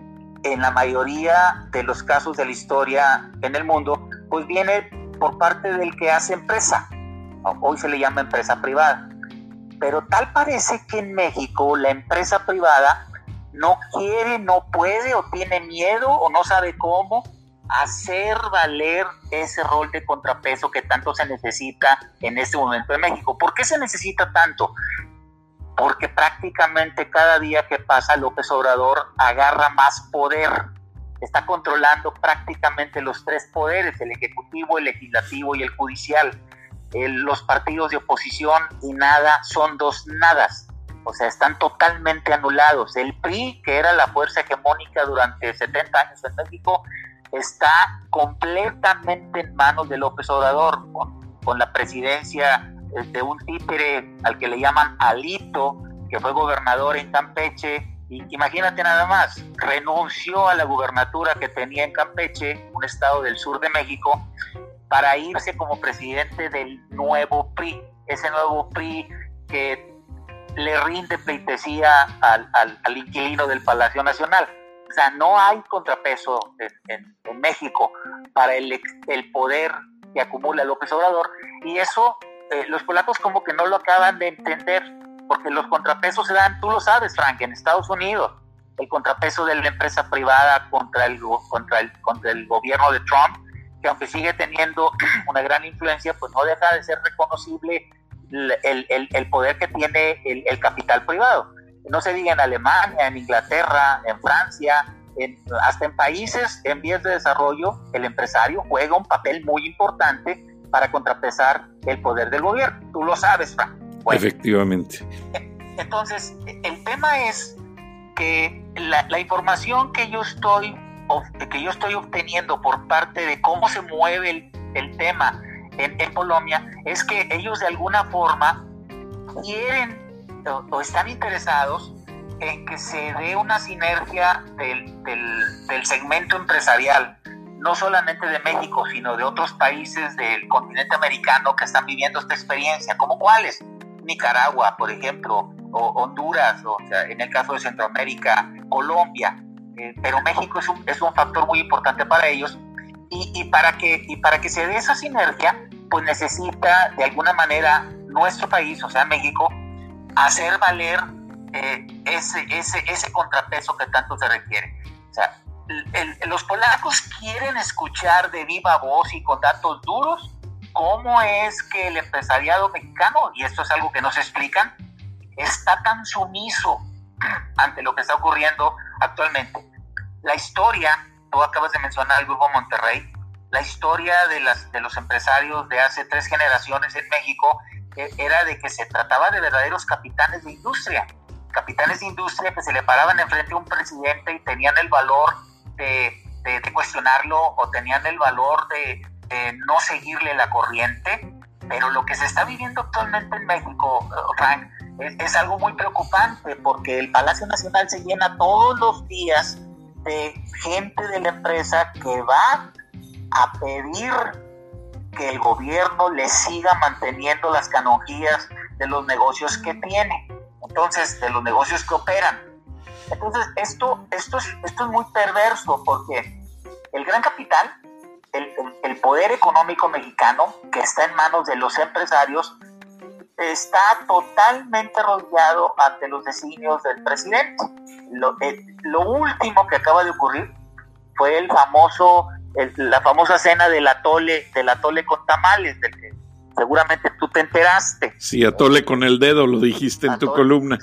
en la mayoría de los casos de la historia en el mundo, pues viene por parte del que hace empresa. Hoy se le llama empresa privada. Pero tal parece que en México la empresa privada no quiere, no puede o tiene miedo o no sabe cómo hacer valer ese rol de contrapeso que tanto se necesita en este momento en México. ¿Por qué se necesita tanto? Porque prácticamente cada día que pasa López Obrador agarra más poder, está controlando prácticamente los tres poderes, el ejecutivo, el legislativo y el judicial. los partidos de oposición y nada son dos nadas, o sea, están totalmente anulados. El PRI, que era la fuerza hegemónica durante 70 años en México, está completamente en manos de López Obrador, con la presidencia de un títere al que le llaman Alito, que fue gobernador en Campeche, y imagínate nada más, renunció a la gubernatura que tenía en Campeche, un estado del sur de México, para irse como presidente del nuevo PRI, ese nuevo PRI que le rinde pleitesía al, al, inquilino del Palacio Nacional. O sea, no hay contrapeso en, en México para el, el poder que acumula López Obrador y eso eh, los polacos como que no lo acaban de entender, porque los contrapesos se dan, tú lo sabes, Frank, en Estados Unidos, el contrapeso de la empresa privada contra el, contra el, contra el gobierno de Trump, que aunque sigue teniendo [clears throat] una gran influencia, pues no deja de ser reconocible el, el, el poder que tiene el, capital privado. No se diga en Alemania, en Inglaterra, en Francia, hasta en países en vías de desarrollo, el empresario juega un papel muy importante para contrapesar el poder del gobierno. Tú lo sabes, Frank. Efectivamente. [laughs] Entonces, el tema es que la, información que yo estoy que yo estoy obteniendo por parte de cómo se mueve el, tema en, Polonia es que ellos de alguna forma quieren o, están interesados en que se dé una sinergia del, del segmento empresarial no solamente de México, sino de otros países del continente americano que están viviendo esta experiencia, como cuáles, Nicaragua, por ejemplo, o Honduras, o sea, en el caso de Centroamérica, Colombia, eh, pero México es un, es un factor muy importante para ellos y, para que, y para que se dé esa sinergia, pues necesita de alguna manera nuestro país, o sea, México, hacer valer eh, ese, ese, ese contrapeso que tanto se requiere. O sea, los polacos quieren escuchar de viva voz y con datos duros cómo es que el empresariado mexicano, y esto es algo que no se explican, está tan sumiso ante lo que está ocurriendo actualmente. La historia, tú acabas de mencionar el Grupo Monterrey, la historia de, las, de los empresarios de hace tres generaciones en México eh, era de que se trataba de verdaderos capitanes de industria, capitanes de industria que se le paraban enfrente a un presidente y tenían el valor de, de, cuestionarlo o tenían el valor de, no seguirle la corriente, pero lo que se está viviendo actualmente en México, Frank, es, algo muy preocupante porque el Palacio Nacional se llena todos los días de gente de la empresa que va a pedir que el gobierno le siga manteniendo las canonjías de los negocios que tiene, entonces de los negocios que operan. Entonces esto, esto, es, esto es muy perverso porque el gran capital, el, el poder económico mexicano que está en manos de los empresarios, está totalmente rodeado ante los designios del presidente. Lo, eh, lo último que acaba de ocurrir fue el famoso, la famosa cena del atole, del atole con tamales, del seguramente tú te enteraste. Sí, atole con el dedo, lo dijiste en tu columna.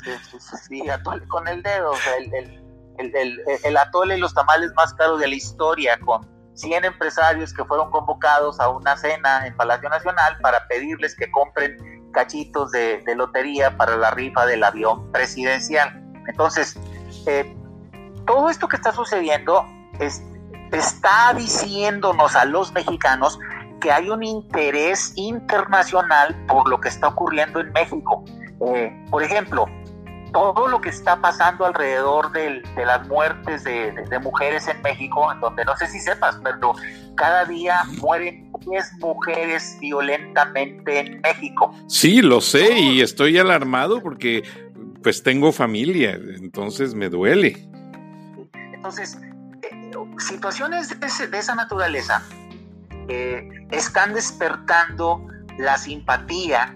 Sí, atole con el dedo, el, el, el, el, atole y los tamales más caros de la historia, con 100 empresarios que fueron convocados a una cena en Palacio Nacional para pedirles que compren cachitos de, lotería para la rifa del avión presidencial. Entonces, eh, todo esto que está sucediendo está diciéndonos a los mexicanos que hay un interés internacional por lo que está ocurriendo en México. Eh, por ejemplo, todo lo que está pasando alrededor de las muertes de, mujeres en México, en donde no sé si sepas, pero cada día mueren 10 mujeres violentamente en México. Sí, lo sé y estoy alarmado porque pues tengo familia, entonces me duele. Entonces, eh, situaciones de, esa naturaleza están despertando la simpatía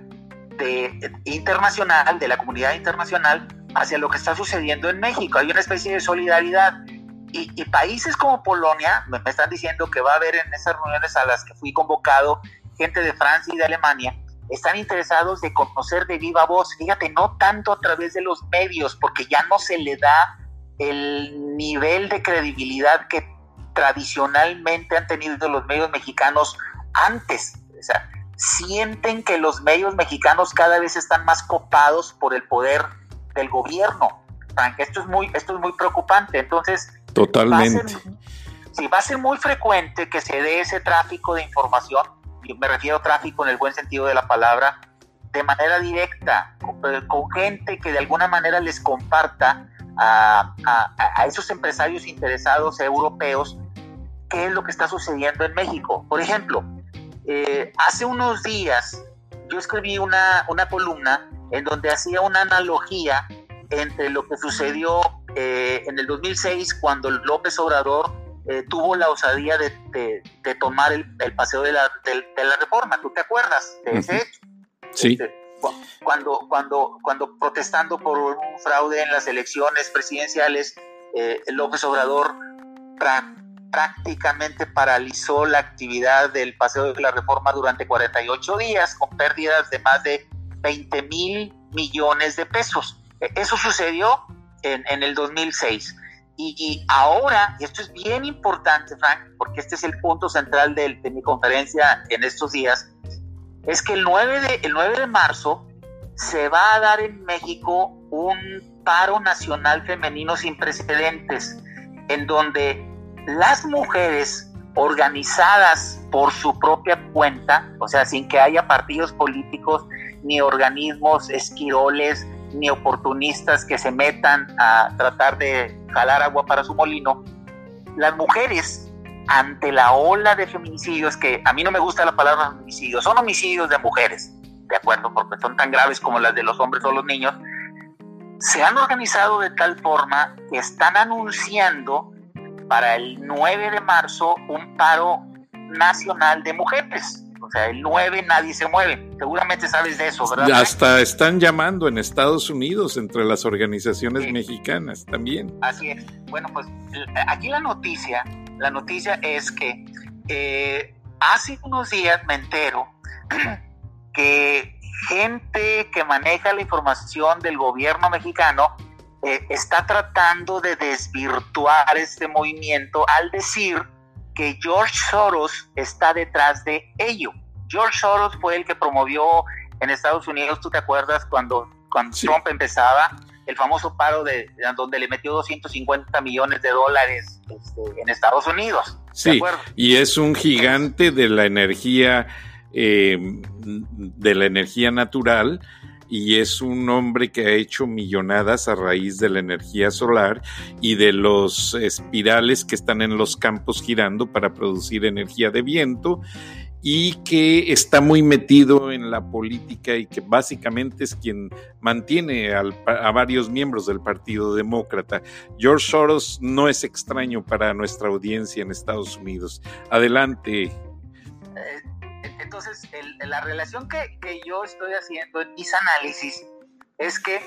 de, internacional, de la comunidad internacional, hacia lo que está sucediendo en México. Hay una especie de solidaridad. Y, países como Polonia, me, están diciendo que va a haber en esas reuniones a las que fui convocado gente de Francia y de Alemania, están interesados de conocer de viva voz, fíjate, no tanto a través de los medios, porque ya no se le da el nivel de credibilidad que tradicionalmente han tenido los medios mexicanos antes. O sea, sienten que los medios mexicanos cada vez están más copados por el poder del gobierno. Esto es muy, esto es muy preocupante. Entonces, totalmente. sí, va a ser muy frecuente que se dé ese tráfico de información, y me refiero a tráfico en el buen sentido de la palabra, de manera directa, con, gente que de alguna manera les comparta a, a esos empresarios interesados europeos qué es lo que está sucediendo en México. Por ejemplo, eh, hace unos días yo escribí una, una, columna en donde hacía una analogía entre lo que sucedió eh, en el 2006 cuando López Obrador eh, tuvo la osadía de, de, tomar el, el paseo de la, de, la, reforma. ¿Tú te acuerdas de ese hecho? Sí. Este, cuando, cuando, cuando protestando por un fraude en las elecciones presidenciales, López Obrador prácticamente paralizó la actividad del Paseo de la Reforma durante 48 días, con pérdidas de más de 20 mil millones de pesos. E, eso sucedió en, el 2006. Y, ahora, esto es bien importante, Frank, porque este es el punto central de, mi conferencia en estos días, es que el 9, de, el 9 de marzo se va a dar en México un paro nacional femenino sin precedentes, en donde las mujeres organizadas por su propia cuenta, o sea, sin que haya partidos políticos, ni organismos esquiroles, ni oportunistas que se metan a tratar de jalar agua para su molino, las mujeres ante la ola de feminicidios, que a mí no me gusta la palabra feminicidio, son homicidios de mujeres, ¿de acuerdo? Porque son tan graves como las de los hombres o los niños, se han organizado de tal forma que están anunciando para el 9 de marzo un paro Nacional de Mujeres. O sea, el 9 nadie se mueve. Seguramente sabes de eso, ¿verdad? Hasta están llamando en Estados Unidos entre las organizaciones mexicanas también. Así es. Bueno, pues aquí la noticia, la noticia es que eh, hace unos días me entero [clears throat] que gente que maneja la información del gobierno mexicano eh, está tratando de desvirtuar este movimiento al decir que George Soros está detrás de ello. George Soros fue el que promovió en Estados Unidos, tú te acuerdas, cuando, cuando Trump empezaba, el famoso paro de, donde le metió 250 millones de dólares este, en Estados Unidos. Sí, y es un gigante de la energía, eh, de la energía natural y es un hombre que ha hecho millonadas a raíz de la energía solar y de los espirales que están en los campos girando para producir energía de viento y que está muy metido en la política y que básicamente es quien mantiene a varios miembros del Partido Demócrata. George Soros no es extraño para nuestra audiencia en Estados Unidos. Adelante. Entonces, la relación que, que yo estoy haciendo en mis análisis es que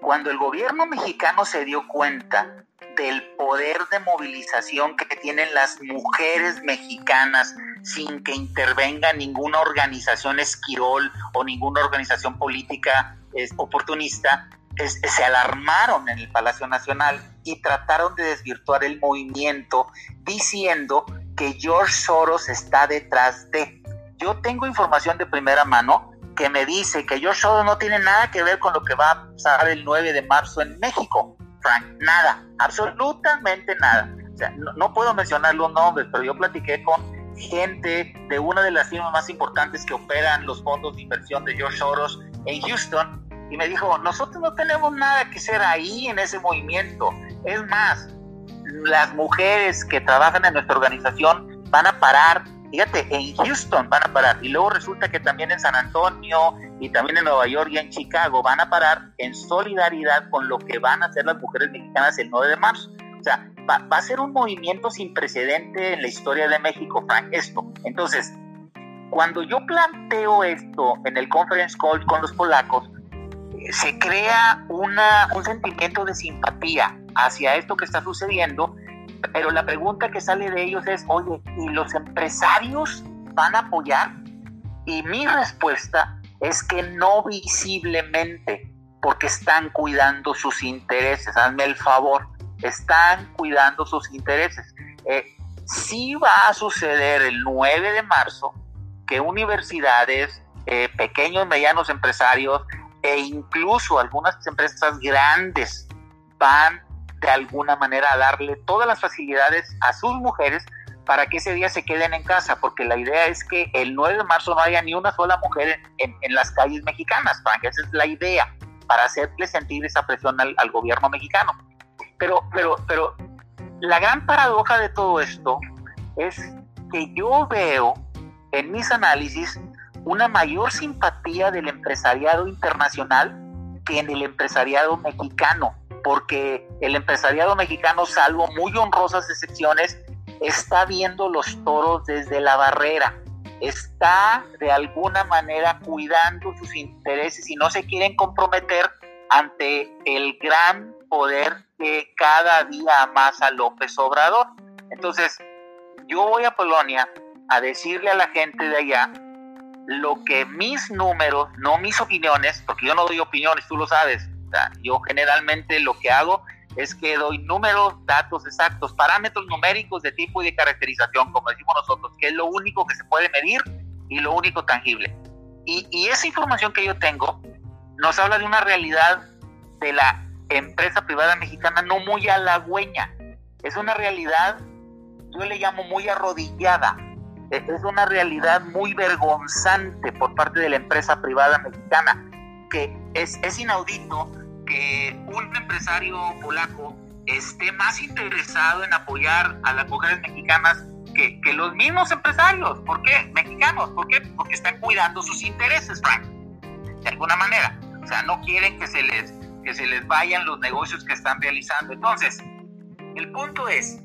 cuando el gobierno mexicano se dio cuenta del poder de movilización que tienen las mujeres mexicanas sin que intervenga ninguna organización esquirol o ninguna organización política oportunista, se alarmaron en el Palacio Nacional y trataron de desvirtuar el movimiento diciendo que George Soros está detrás de. Yo tengo información de primera mano que me dice que George Soros no tiene nada que ver con lo que va a pasar el 9 de marzo en México. Frank, nada, absolutamente nada. O sea, no, puedo mencionar los nombres, pero yo platiqué con gente de una de las firmas más importantes que operan los fondos de inversión de George Soros en Houston y me dijo, nosotros no tenemos nada que hacer ahí en ese movimiento. Es más, las mujeres que trabajan en nuestra organización van a parar Fíjate, en Houston van a parar y luego resulta que también en San Antonio y también en Nueva York y en Chicago van a parar en solidaridad con lo que van a hacer las mujeres mexicanas el 9 de marzo. O sea, va, a ser un movimiento sin precedente en la historia de México, Frank, esto. Entonces, cuando yo planteo esto en el conference call con los polacos, se crea una, un sentimiento de simpatía hacia esto que está sucediendo pero la pregunta que sale de ellos es, oye, ¿y los empresarios van a apoyar? Y mi respuesta es que no visiblemente, porque están cuidando sus intereses. Hazme el favor, están cuidando sus intereses. Eh, sí va a suceder el 9 de marzo que universidades, eh, pequeños, medianos empresarios e incluso algunas empresas grandes van de alguna manera a darle todas las facilidades a sus mujeres para que ese día se queden en casa, porque la idea es que el 9 de marzo no haya ni una sola mujer en, en, las calles mexicanas, Frank, esa es la idea, para hacerle sentir esa presión al, al, gobierno mexicano. Pero, pero, pero la gran paradoja de todo esto es que yo veo en mis análisis una mayor simpatía del empresariado internacional que en el empresariado mexicano porque el empresariado mexicano, salvo muy honrosas excepciones, está viendo los toros desde la barrera, está de alguna manera cuidando sus intereses y no se quieren comprometer ante el gran poder que cada día más a López Obrador. Entonces, yo voy a Polonia a decirle a la gente de allá lo que mis números, no mis opiniones, porque yo no doy opiniones, tú lo sabes, yo generalmente lo que hago es que doy números, datos exactos, parámetros numéricos de tipo y de caracterización, como decimos nosotros, que es lo único que se puede medir y lo único tangible. Y, y esa información que yo tengo nos habla de una realidad de la empresa privada mexicana no muy halagüeña. Es una realidad, yo le llamo muy arrodillada. E, es una realidad muy vergonzante por parte de la empresa privada mexicana, que es, es inaudito que un empresario polaco esté más interesado en apoyar a las mujeres mexicanas que, que, los mismos empresarios. ¿Por qué? Mexicanos. ¿Por qué? Porque están cuidando sus intereses, Frank. De alguna manera. O sea, no quieren que se les, que se les vayan los negocios que están realizando. Entonces, el punto es,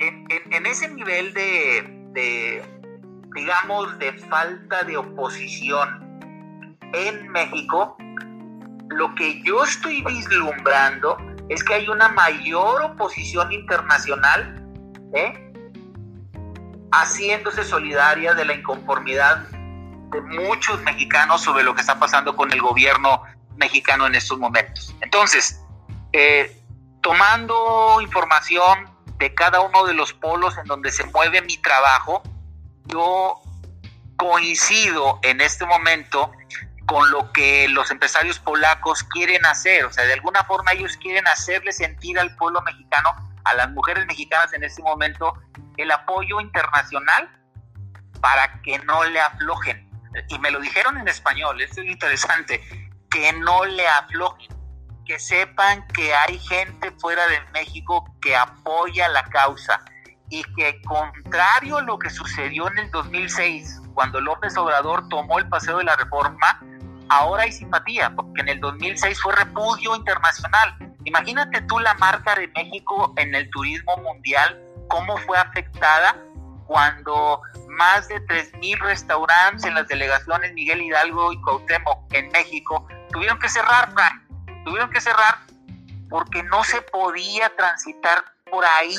en, en, ese nivel de, de, digamos, de falta de oposición en México, lo que yo estoy vislumbrando es que hay una mayor oposición internacional ¿eh? haciéndose solidaria de la inconformidad de muchos mexicanos sobre lo que está pasando con el gobierno mexicano en estos momentos. Entonces, eh, tomando información de cada uno de los polos en donde se mueve mi trabajo, yo coincido en este momento con lo que los empresarios polacos quieren hacer. O sea, de alguna forma ellos quieren hacerle sentir al pueblo mexicano, a las mujeres mexicanas en este momento, el apoyo internacional para que no le aflojen. Y me lo dijeron en español, esto es interesante, que no le aflojen, que sepan que hay gente fuera de México que apoya la causa y que contrario a lo que sucedió en el 2006, cuando López Obrador tomó el paseo de la reforma, ahora hay simpatía, porque en el 2006 fue repudio internacional. Imagínate tú la marca de México en el turismo mundial, cómo fue afectada cuando más de 3.000 restaurantes en las delegaciones Miguel Hidalgo y Cuauhtémoc en México tuvieron que cerrar, Frank, tuvieron que cerrar porque no se podía transitar por ahí,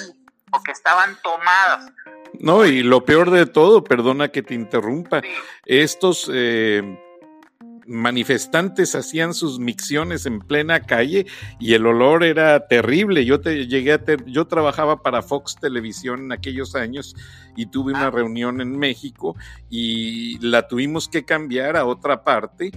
porque estaban tomadas. No, y lo peor de todo, perdona que te interrumpa, estos eh, manifestantes hacían sus micciones en plena calle y el olor era terrible. Yo te llegué a yo trabajaba para Fox Televisión en aquellos años y tuve una ah. reunión en México y la tuvimos que cambiar a otra parte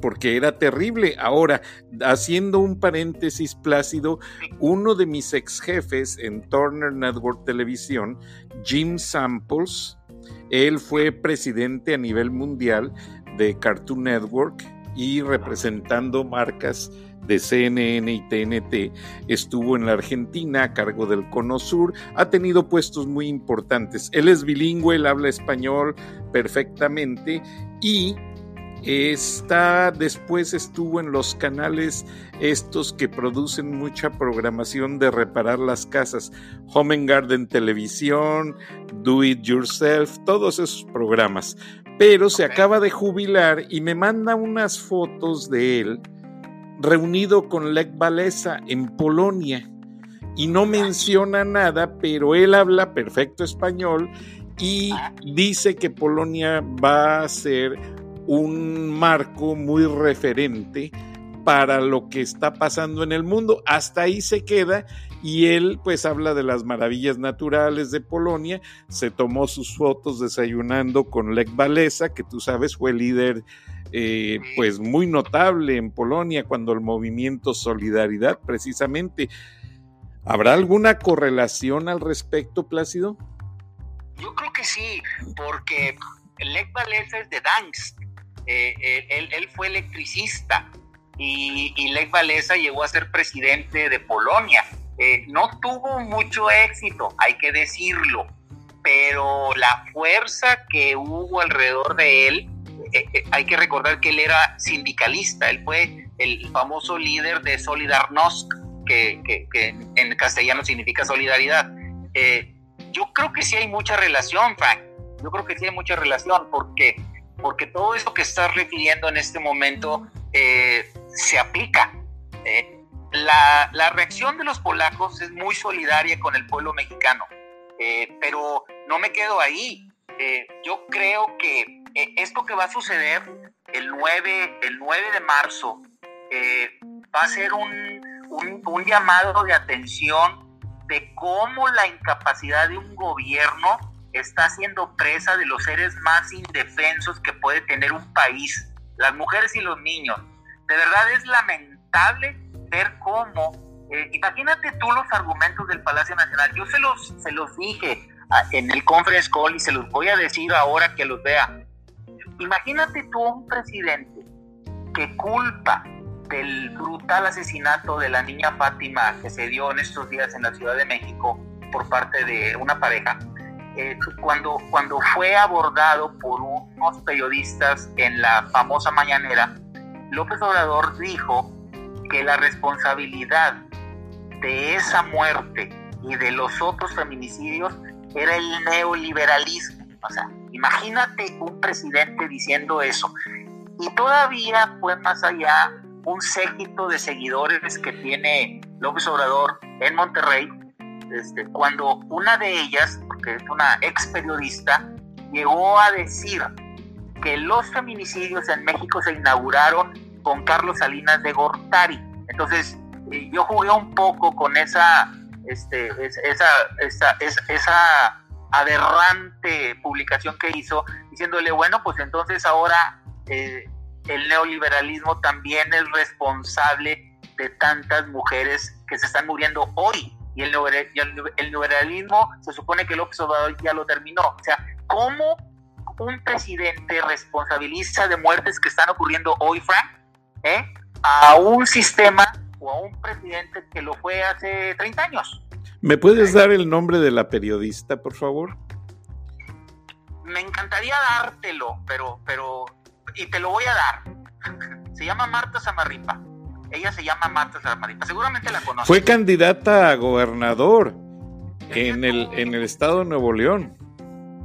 porque era terrible. Ahora, haciendo un paréntesis plácido, uno de mis ex jefes en Turner Network Televisión, Jim Samples, él fue presidente a nivel mundial de Cartoon Network y representando marcas de CNN y TNT, estuvo en la Argentina a cargo del Cono Sur, ha tenido puestos muy importantes. Él es bilingüe, él habla español perfectamente y Está, después estuvo en los canales estos que producen mucha programación de reparar las casas, Home and Garden Televisión, Do It Yourself, todos esos programas. Pero se acaba de jubilar y me manda unas fotos de él reunido con Lech Walesa en Polonia. Y no menciona nada, pero él habla perfecto español y dice que Polonia va a ser un marco muy referente para lo que está pasando en el mundo. Hasta ahí se queda y él pues habla de las maravillas naturales de Polonia, se tomó sus fotos desayunando con Lech Walesa, que tú sabes fue líder eh, pues muy notable en Polonia cuando el movimiento Solidaridad precisamente. ¿Habrá alguna correlación al respecto, Plácido? Yo creo que sí, porque Lech Walesa es de Dansk, eh, él, fue electricista y, y Lech Walesa llegó a ser presidente de Polonia. Eh, no tuvo mucho éxito, hay que decirlo, pero la fuerza que hubo alrededor de él, eh, hay que recordar que él era sindicalista, él fue el famoso líder de Solidarnosc, que, en castellano significa solidaridad. yo creo que sí hay mucha relación, Frank. Yo creo que sí hay mucha relación porque porque todo esto que estás refiriendo en este momento eh, se aplica. Eh, la, la, reacción de los polacos es muy solidaria con el pueblo mexicano, eh, pero no me quedo ahí. yo creo que esto que va a suceder el 9, el 9 de marzo va a ser un, un, un llamado de atención de cómo la incapacidad de un gobierno está siendo presa de los seres más indefensos que puede tener un país, las mujeres y los niños. De verdad es lamentable ver cómo, eh, imagínate tú los argumentos del Palacio Nacional, yo se los, se los dije ah, en el conference call y se los voy a decir ahora que los vea. Imagínate tú un presidente que culpa del brutal asesinato de la niña Fátima que se dio en estos días en la Ciudad de México por parte de una pareja, eh, cuando, cuando fue abordado por unos periodistas en la famosa mañanera, López Obrador dijo que la responsabilidad de esa muerte y de los otros feminicidios era el neoliberalismo. O sea, Imagínate un presidente diciendo eso. Y todavía fue más allá un séquito de seguidores que tiene López Obrador en Monterrey, este, cuando una de ellas, porque es una ex periodista, llegó a decir que los feminicidios en México se inauguraron con Carlos Salinas de Gortari. Entonces, eh, yo jugué un poco con esa, este, esa, esa, esa, aberrante publicación que hizo, diciéndole, bueno, pues entonces ahora eh, el neoliberalismo también es responsable de tantas mujeres que se están muriendo hoy. Y el, el neoliberalismo se supone que López Obrador ya lo terminó. O sea, ¿cómo un presidente responsabiliza de muertes que están ocurriendo hoy, Frank, ¿eh? a un sistema o a un presidente que lo fue hace 30 años? ¿Me puedes dar el nombre de la periodista, por favor? Me encantaría dártelo, pero, pero, y te lo voy a dar. [laughs] Se llama Marta Samarripa. Ella se llama Marta Samarripa. Seguramente la conoces. Fue candidata a gobernador en el, en el estado de Nuevo León.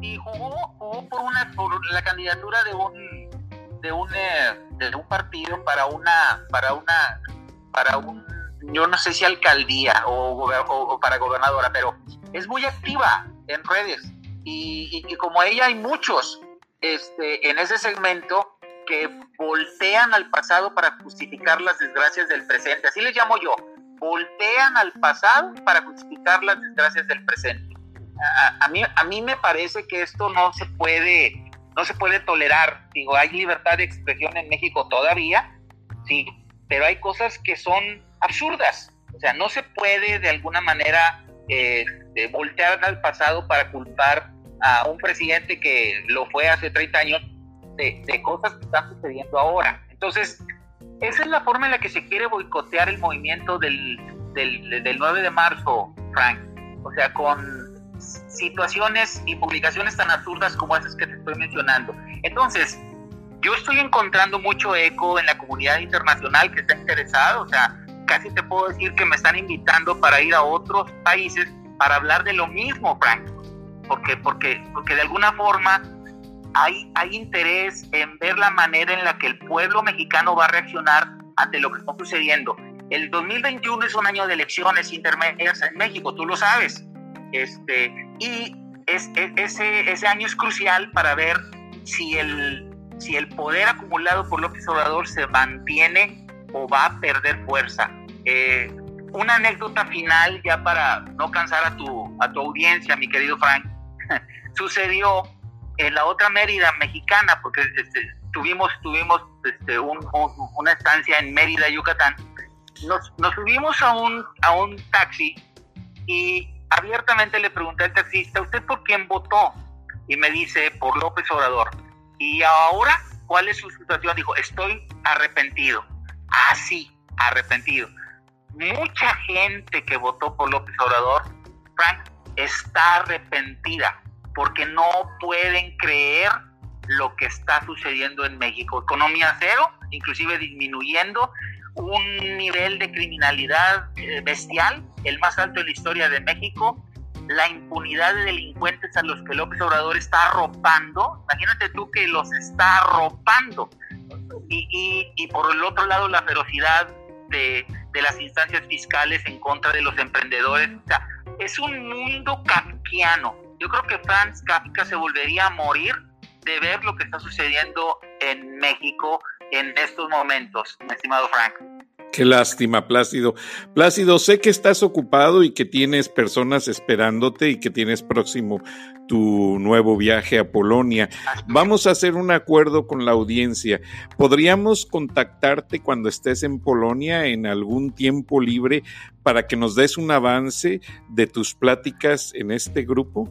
Y jugó, jugó por, una, por la candidatura de un, de un, eh, de un partido para una, para una, para un yo no sé si alcaldía o, para gobernadora, pero es muy activa en redes. Y, como ella hay muchos este, en ese segmento que voltean al pasado para justificar las desgracias del presente. Así les llamo yo. Voltean al pasado para justificar las desgracias del presente. A, mí, a mí me parece que esto no se puede, no se puede tolerar. Digo, hay libertad de expresión en México todavía, sí, pero hay cosas que son absurdas. O sea, no se puede de alguna manera eh, voltear al pasado para culpar a un presidente que lo fue hace 30 años de, cosas que están sucediendo ahora. Entonces, esa es la forma en la que se quiere boicotear el movimiento del, del, del 9 de marzo, Frank. O sea, con situaciones y publicaciones tan absurdas como esas que te estoy mencionando. Entonces, yo estoy encontrando mucho eco en la comunidad internacional que está interesada, o sea, casi te puedo decir que me están invitando para ir a otros países para hablar de lo mismo, Frank, porque, porque, porque de alguna forma hay, hay interés en ver la manera en la que el pueblo mexicano va a reaccionar ante lo que está sucediendo. El 2021 es un año de elecciones intermedias en México, tú lo sabes, este, y es, ese, ese año es crucial para ver si el, si el poder acumulado por López Obrador se mantiene o va a perder fuerza. Eh, una anécdota final ya para no cansar a tu, a tu audiencia, mi querido Frank. [laughs] Sucedió en la otra Mérida mexicana, porque este, tuvimos, tuvimos este, una estancia en Mérida, Yucatán. Nos, nos subimos a un, a un taxi y abiertamente le pregunté al taxista, ¿usted por quién votó? Y me dice, por López Obrador. Y ahora, ¿cuál es su situación? Dijo, estoy arrepentido. Ah, sí, arrepentido. Mucha gente que votó por López Obrador, Frank, está arrepentida porque no pueden creer lo que está sucediendo en México. Economía cero, inclusive disminuyendo, un nivel de criminalidad eh, bestial, el más alto en la historia de México, la impunidad de delincuentes a los que López Obrador está arropando. Imagínate tú que los está arropando. Y, y, por el otro lado, la ferocidad de, de, las instancias fiscales en contra de los emprendedores. O sea, es un mundo kafkiano. Yo creo que Franz Kafka se volvería a morir de ver lo que está sucediendo en México en estos momentos, mi estimado Frank. Qué lástima, Plácido. Plácido, sé que estás ocupado y que tienes personas esperándote y que tienes próximo tu nuevo viaje a Polonia. Vamos a hacer un acuerdo con la audiencia. ¿Podríamos contactarte cuando estés en Polonia en algún tiempo libre para que nos des un avance de tus pláticas en este grupo?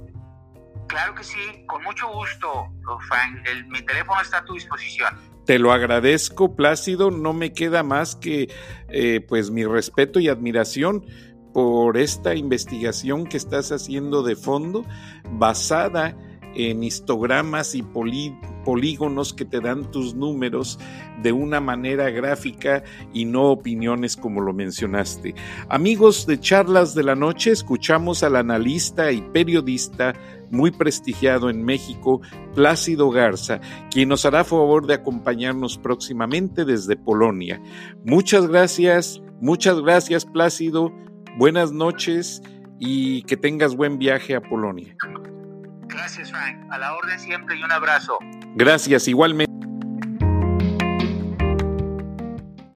Claro que sí, con mucho gusto, Frank. mi teléfono está a tu disposición. Te lo agradezco, Plácido. No me queda más que eh, pues mi respeto y admiración por esta investigación que estás haciendo de fondo, basada en histogramas y polígonos que te dan tus números de una manera gráfica y no opiniones como lo mencionaste. Amigos de Charlas de la Noche, escuchamos al analista y periodista muy prestigiado en México, Plácido Garza, quien nos hará favor de acompañarnos próximamente desde Polonia. Muchas gracias, muchas gracias Plácido, buenas noches y que tengas buen viaje a Polonia. Gracias Frank, a la orden siempre y un abrazo. Gracias, igualmente.